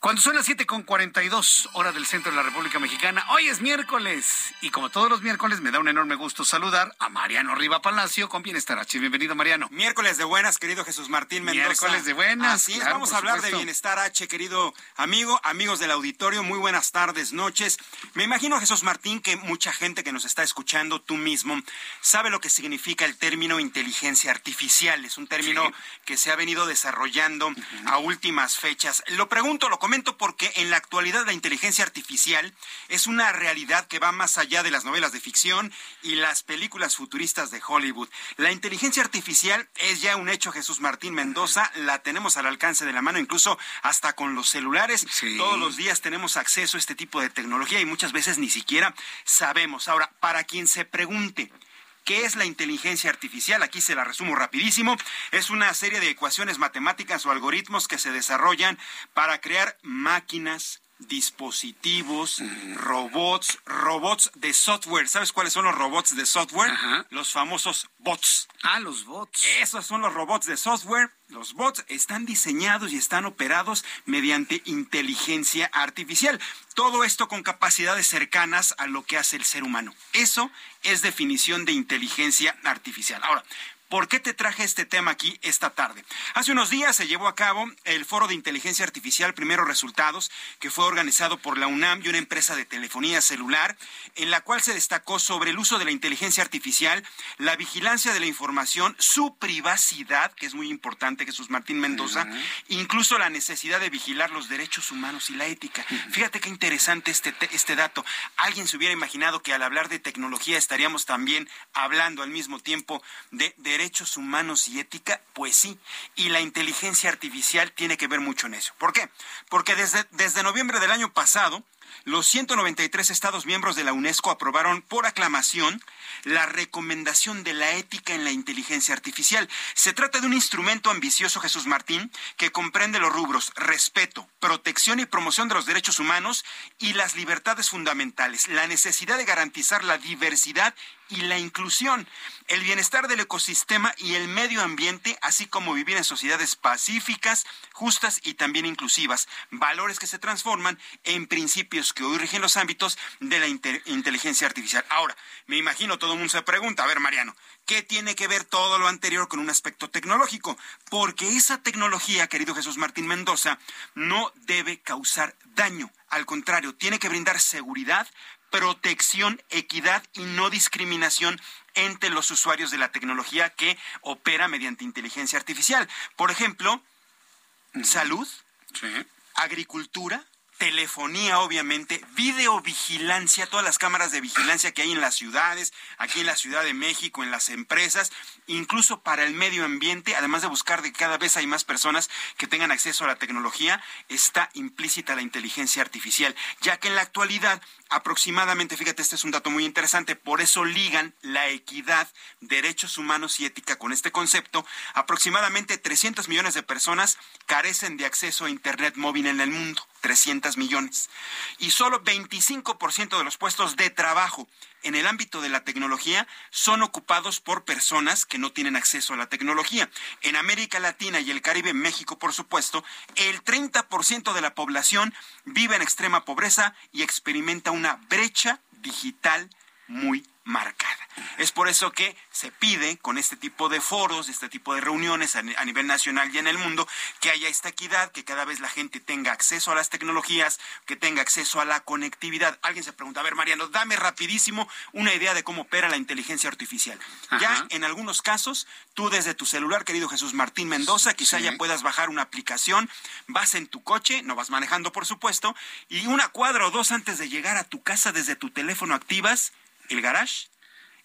Cuando son las 7 con 42 horas del centro de la República Mexicana, hoy es miércoles y como todos los miércoles me da un enorme gusto saludar a Mariano Riva Palacio con Bienestar H. Bienvenido Mariano. Miércoles de buenas, querido Jesús Martín Mendoza. Miércoles de buenas. Así es, vamos a hablar de Bienestar H, querido amigo, amigos del auditorio, muy buenas tardes, noches. Me imagino, Jesús Martín, que mucha gente que nos está escuchando, tú mismo, sabe lo que significa el término inteligencia artificial. Es un término que se ha venido desarrollando a últimas fechas. Lo pregunto, lo comento porque en la actualidad la inteligencia artificial es una realidad que va más allá de las novelas de ficción y las películas futuristas de Hollywood. La inteligencia artificial es ya un hecho, Jesús Martín Mendoza, la tenemos al alcance de la mano, incluso hasta con los celulares. Todos los días tenemos acceso a este tipo de tecnología y muchas veces ni siquiera sabemos. Ahora, para quien se pregunte, ¿Qué es la inteligencia artificial? Aquí se la resumo rapidísimo. Es una serie de ecuaciones matemáticas o algoritmos que se desarrollan para crear máquinas, dispositivos, robots, robots de software. ¿Sabes cuáles son los robots de software? Los famosos bots. Ah, los bots. Esos son los robots de software. Los bots están diseñados y están operados mediante inteligencia artificial. Todo esto con capacidades cercanas a lo que hace el ser humano. Eso es definición de inteligencia artificial. Ahora, ¿Por qué te traje este tema aquí esta tarde? Hace unos días se llevó a cabo el Foro de Inteligencia Artificial Primeros Resultados, que fue organizado por la UNAM y una empresa de telefonía celular, en la cual se destacó sobre el uso de la inteligencia artificial, la vigilancia de la información, su privacidad, que es muy importante, Jesús Martín Mendoza, incluso la necesidad de vigilar los derechos humanos y la ética. Fíjate qué interesante este, este dato. Alguien se hubiera imaginado que al hablar de tecnología estaríamos también hablando al mismo tiempo de, de derechos humanos y ética? Pues sí, y la inteligencia artificial tiene que ver mucho en eso. ¿Por qué? Porque desde, desde noviembre del año pasado, los 193 Estados miembros de la UNESCO aprobaron por aclamación la recomendación de la ética en la inteligencia artificial. Se trata de un instrumento ambicioso, Jesús Martín, que comprende los rubros respeto, protección y promoción de los derechos humanos y las libertades fundamentales, la necesidad de garantizar la diversidad y la inclusión, el bienestar del ecosistema y el medio ambiente, así como vivir en sociedades pacíficas, justas y también inclusivas, valores que se transforman en principios que hoy rigen los ámbitos de la inteligencia artificial. Ahora, me imagino todo el mundo se pregunta, a ver Mariano, ¿qué tiene que ver todo lo anterior con un aspecto tecnológico? Porque esa tecnología, querido Jesús Martín Mendoza, no debe causar daño al contrario, tiene que brindar seguridad, protección, equidad y no discriminación entre los usuarios de la tecnología que opera mediante inteligencia artificial. Por ejemplo, salud, agricultura, telefonía, obviamente, videovigilancia, todas las cámaras de vigilancia que hay en las ciudades, aquí en la Ciudad de México, en las empresas, incluso para el medio ambiente, además de buscar de que cada vez hay más personas que tengan acceso a la tecnología, está implícita la inteligencia artificial, ya que en la actualidad aproximadamente, fíjate, este es un dato muy interesante, por eso ligan la equidad, derechos humanos y ética con este concepto, aproximadamente 300 millones de personas carecen de acceso a Internet móvil en el mundo. 300 millones. Y solo 25% de los puestos de trabajo en el ámbito de la tecnología son ocupados por personas que no tienen acceso a la tecnología. En América Latina y el Caribe, México, por supuesto, el 30% de la población vive en extrema pobreza y experimenta una brecha digital muy marcada. Es por eso que se pide con este tipo de foros, este tipo de reuniones a, nivel nacional y en el mundo, que haya esta equidad, que cada vez la gente tenga acceso a las tecnologías, que tenga acceso a la conectividad. Alguien se pregunta, a ver, Mariano, dame rapidísimo una idea de cómo opera la inteligencia artificial. Ya en algunos casos, tú desde tu celular, querido Jesús Martín Mendoza, quizá ya puedas bajar una aplicación, vas en tu coche, no vas manejando, por supuesto, y una cuadra o dos antes de llegar a tu casa desde tu teléfono activas el garage,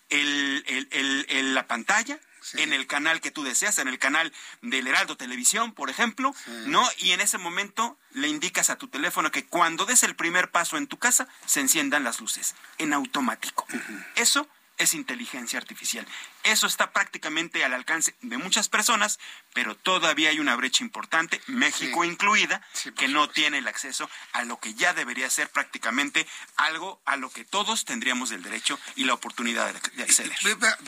el, la pantalla, en el canal que tú deseas, en el canal del Heraldo Televisión, por ejemplo, ¿no? Y en ese momento le indicas a tu teléfono que cuando des el primer paso en tu casa, se enciendan las luces, en automático. Eso es inteligencia artificial. Eso está prácticamente al alcance de muchas personas, pero todavía hay una brecha importante, México incluida, que no tiene el acceso a lo que ya debería ser prácticamente algo a lo que todos tendríamos el derecho y la oportunidad de, acceder.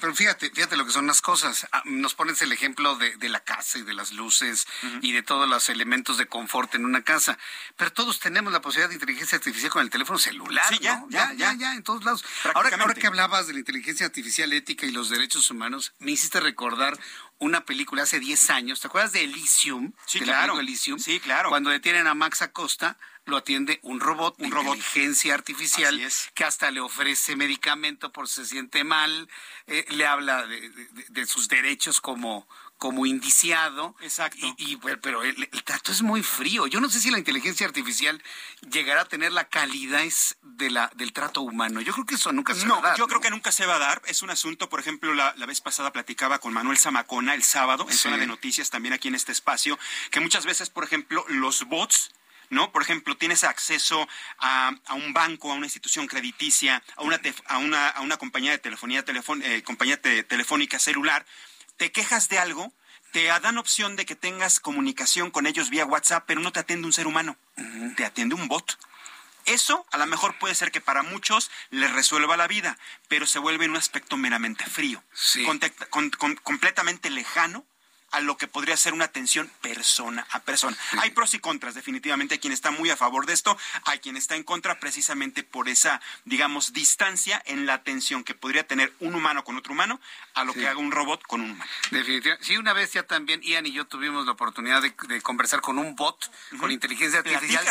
Pero fíjate, fíjate lo que son las cosas. Ah, nos pones el ejemplo de, la casa y de las luces y de todos los elementos de confort en una casa, pero todos tenemos la posibilidad de inteligencia artificial con el teléfono celular, ya, ya, ya, ya, en todos lados. Ahora, ahora que hablabas de la inteligencia artificial ética y los derechos humanos, me hiciste recordar una película hace 10 años. ¿Te acuerdas de Elysium? Sí, claro. Elysium? Sí, claro. Cuando detienen a Max Acosta, lo atiende un robot un de robot. inteligencia artificial que hasta le ofrece medicamento por si se siente mal, eh, le habla de, sus derechos como, como indiciado. Exacto. Y, pero el, trato es muy frío. Yo no sé si la inteligencia artificial llegará a tener la calidez de la, del trato humano. Yo creo que eso nunca se va a dar. Yo creo que nunca se va a dar. Es un asunto, por ejemplo, la, vez pasada platicaba con Manuel Zamacona el sábado en zona de noticias, también aquí en este espacio, que muchas veces, por ejemplo, los bots ¿no? Por ejemplo, tienes acceso a, un banco, a una institución crediticia, a una, a una, a una compañía de telefonía, eh, compañía telefónica celular, te quejas de algo, te dan opción de que tengas comunicación con ellos vía WhatsApp, pero no te atiende un ser humano, te atiende un bot. Eso a lo mejor puede ser que para muchos les resuelva la vida, pero se vuelve un aspecto meramente frío, completamente lejano a lo que podría ser una atención persona a persona. Hay pros y contras, definitivamente. Hay quien está muy a favor de esto, hay quien está en contra precisamente por esa, digamos, distancia en la atención que podría tener un humano con otro humano a lo que haga un robot con un humano. Definitivamente. Sí, una vez ya también Ian y yo tuvimos la oportunidad de, conversar con un bot, con inteligencia artificial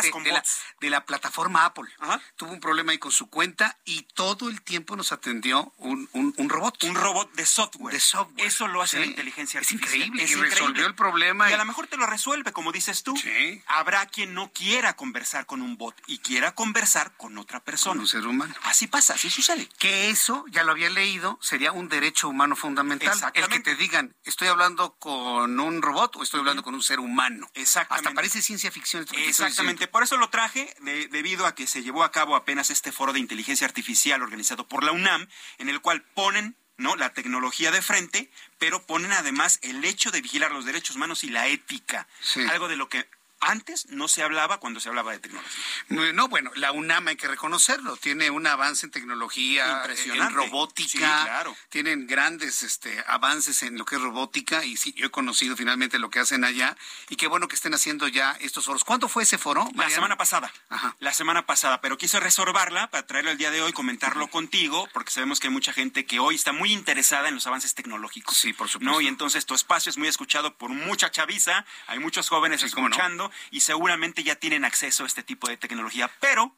de, la, plataforma Apple. Tuvo un problema ahí con su cuenta y todo el tiempo nos atendió un, robot. Un robot de software. De software. Eso lo hace la inteligencia artificial. Es increíble y resolvió el problema. Y a lo mejor te lo resuelve, como dices tú. Sí. Habrá quien no quiera conversar con un bot y quiera conversar con otra persona. un ser humano. Así pasa, así sucede. Que eso, ya lo había leído, sería un derecho humano fundamental. El que te digan, estoy hablando con un robot o estoy hablando con un ser humano. Exactamente. Hasta parece ciencia ficción. Exactamente. Por eso lo traje, debido a que se llevó a cabo apenas este foro de inteligencia artificial organizado por la UNAM, en el cual ponen ¿no? La tecnología de frente, pero ponen además el hecho de vigilar los derechos humanos y la ética. Algo de lo que antes no se hablaba cuando se hablaba de tecnología. No, bueno, la UNAM hay que reconocerlo, tiene un avance en tecnología, en robótica, claro. tienen grandes este, avances en lo que es robótica y sí, yo he conocido finalmente lo que hacen allá y qué bueno que estén haciendo ya estos foros. ¿Cuándo fue ese foro? La semana pasada, la semana pasada, pero quise resolverla para traerlo el día de hoy, comentarlo contigo, porque sabemos que hay mucha gente que hoy está muy interesada en los avances tecnológicos. Sí, por supuesto. Y entonces tu espacio es muy escuchado por mucha chaviza, hay muchos jóvenes escuchando y seguramente ya tienen acceso a este tipo de tecnología, pero,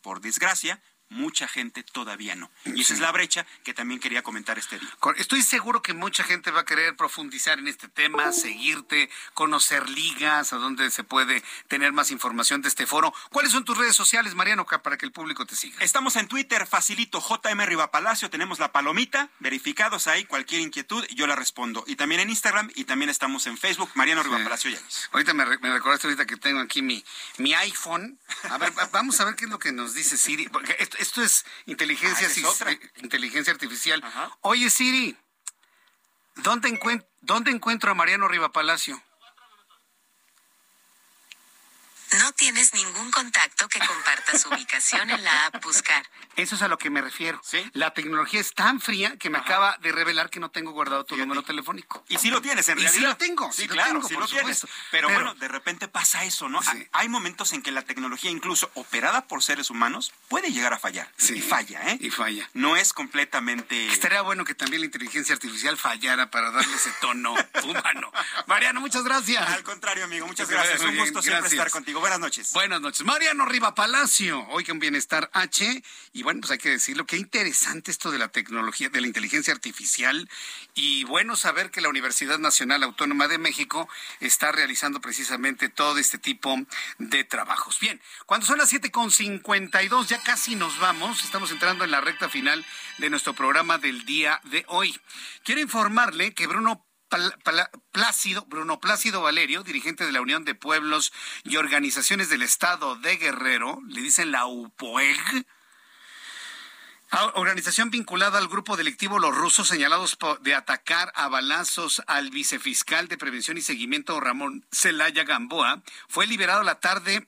por desgracia, mucha gente todavía no. Y esa es la brecha que también quería comentar este día. Estoy seguro que mucha gente va a querer profundizar en este tema, seguirte, conocer ligas, a dónde se puede tener más información de este foro. ¿Cuáles son tus redes sociales, Mariano, para que el público te siga? Estamos en Twitter, facilito, JM Riva Palacio, tenemos la palomita, verificados ahí, cualquier inquietud, yo la respondo. Y también en Instagram y también estamos en Facebook, Mariano Riva Palacio. Ahorita me, recordaste ahorita que tengo aquí mi, mi iPhone. A ver, vamos a ver qué es lo que nos dice Siri, porque esto esto, es inteligencia, ah, eh, inteligencia artificial. Oye, Siri, ¿dónde, ¿dónde encuentro a Mariano Riva Palacio? No tienes ningún contacto que comparta su ubicación en la app Buscar. Eso es a lo que me refiero. La tecnología es tan fría que me acaba de revelar que no tengo guardado tu número telefónico. Y sí lo tienes, en realidad. sí lo tengo. Sí, claro, sí lo tienes. Pero, bueno, de repente pasa eso, ¿no? Hay momentos en que la tecnología, incluso operada por seres humanos, puede llegar a fallar. Y falla, ¿eh? Y falla. No es completamente... Estaría bueno que también la inteligencia artificial fallara para darle ese tono humano. Mariano, muchas gracias. Al contrario, amigo, muchas gracias. Un gusto siempre estar contigo. Buenas noches. Buenas noches. Mariano Riva Palacio, hoy con Bienestar H. Y bueno, pues hay que decirlo, qué interesante esto de la tecnología, de la inteligencia artificial. Y bueno saber que la Universidad Nacional Autónoma de México está realizando precisamente todo este tipo de trabajos. Bien, cuando son las 7.52, ya casi nos vamos. Estamos entrando en la recta final de nuestro programa del día de hoy. Quiero informarle que Bruno Plácido, Bruno Plácido Valerio, dirigente de la Unión de Pueblos y Organizaciones del Estado de Guerrero, le dicen la UPOEG, organización vinculada al grupo delictivo Los Rusos señalados de atacar a balazos al vicefiscal de Prevención y Seguimiento Ramón Celaya Gamboa, fue liberado la tarde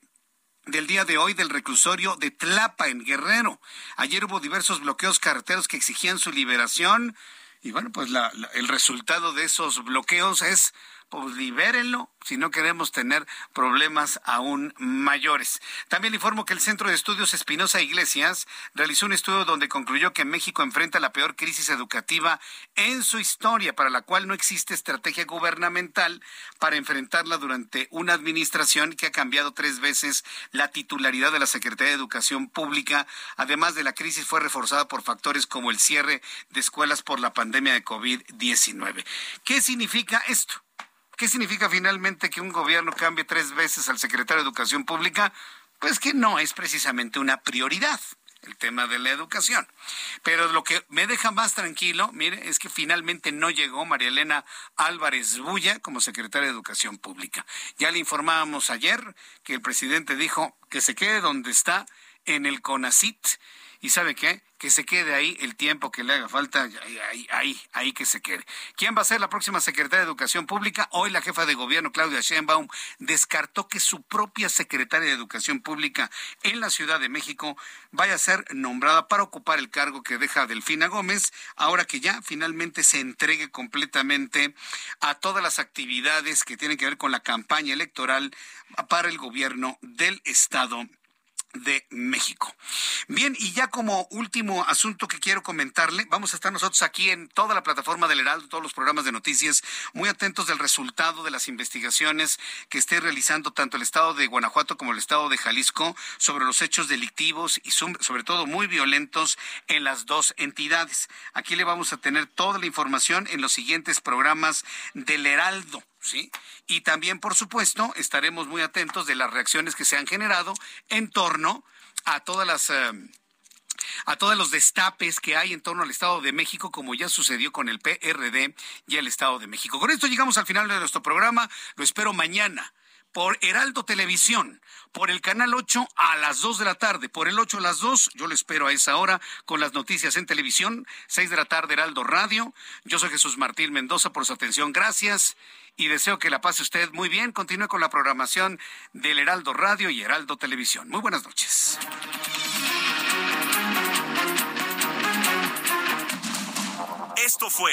del día de hoy del reclusorio de Tlapa en Guerrero. Ayer hubo diversos bloqueos carreteros que exigían su liberación. Y bueno, pues el resultado de esos bloqueos es pues libérenlo si no queremos tener problemas aún mayores. También informo que el Centro de Estudios Espinosa Iglesias realizó un estudio donde concluyó que México enfrenta la peor crisis educativa en su historia, para la cual no existe estrategia gubernamental para enfrentarla durante una administración que ha cambiado tres veces la titularidad de la Secretaría de Educación Pública. Además de la crisis fue reforzada por factores como el cierre de escuelas por la pandemia de COVID-19. ¿Qué significa esto? ¿Qué significa finalmente que un gobierno cambie tres veces al secretario de Educación Pública? Pues que no es precisamente una prioridad el tema de la educación. Pero lo que me deja más tranquilo, mire, es que finalmente no llegó María Elena Álvarez Bulla como secretaria de Educación Pública. Ya le informábamos ayer que el presidente dijo que se quede donde está en el CONACIT. ¿Y sabe qué? Que se quede ahí el tiempo que le haga falta, ahí, ahí, ahí que se quede. ¿Quién va a ser la próxima secretaria de Educación Pública? Hoy la jefa de gobierno, Claudia Sheinbaum, descartó que su propia secretaria de Educación Pública en la Ciudad de México vaya a ser nombrada para ocupar el cargo que deja Delfina Gómez, ahora que ya finalmente se entregue completamente a todas las actividades que tienen que ver con la campaña electoral para el gobierno del Estado de México. Bien, y ya como último asunto que quiero comentarle, vamos a estar nosotros aquí en toda la plataforma del Heraldo, todos los programas de noticias, muy atentos del resultado de las investigaciones que esté realizando tanto el Estado de Guanajuato como el Estado de Jalisco sobre los hechos delictivos y sobre todo muy violentos en las dos entidades. Aquí le vamos a tener toda la información en los siguientes programas del Heraldo. ¿Sí? Y también, por supuesto, estaremos muy atentos de las reacciones que se han generado en torno a todas las... Eh, a todos los destapes que hay en torno al Estado de México, como ya sucedió con el PRD y el Estado de México. Con esto llegamos al final de nuestro programa. Lo espero mañana por Heraldo Televisión, por el canal 8 a las 2 de la tarde, por el 8 a las 2, yo lo espero a esa hora con las noticias en televisión, 6 de la tarde Heraldo Radio. Yo soy Jesús Martín Mendoza por su atención, gracias y deseo que la pase usted muy bien. Continúe con la programación del Heraldo Radio y Heraldo Televisión. Muy buenas noches. Esto fue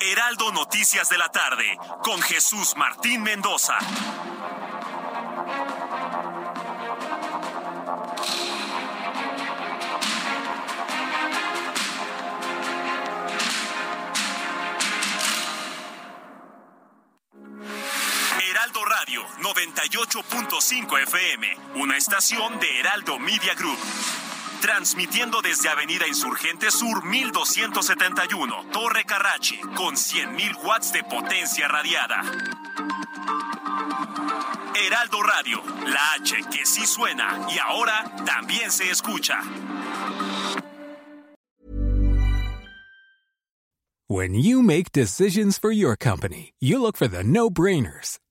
Heraldo Noticias de la tarde con Jesús Martín Mendoza. Radio Radio 98.5 FM, una estación de Heraldo Media Group. Transmitiendo desde Avenida Insurgente Sur 1271, Torre Carrachi, con 100.000 watts de potencia radiada. Heraldo Radio, la H que sí suena y ahora también se escucha. When you make decisions for your company, you look for the no-brainers.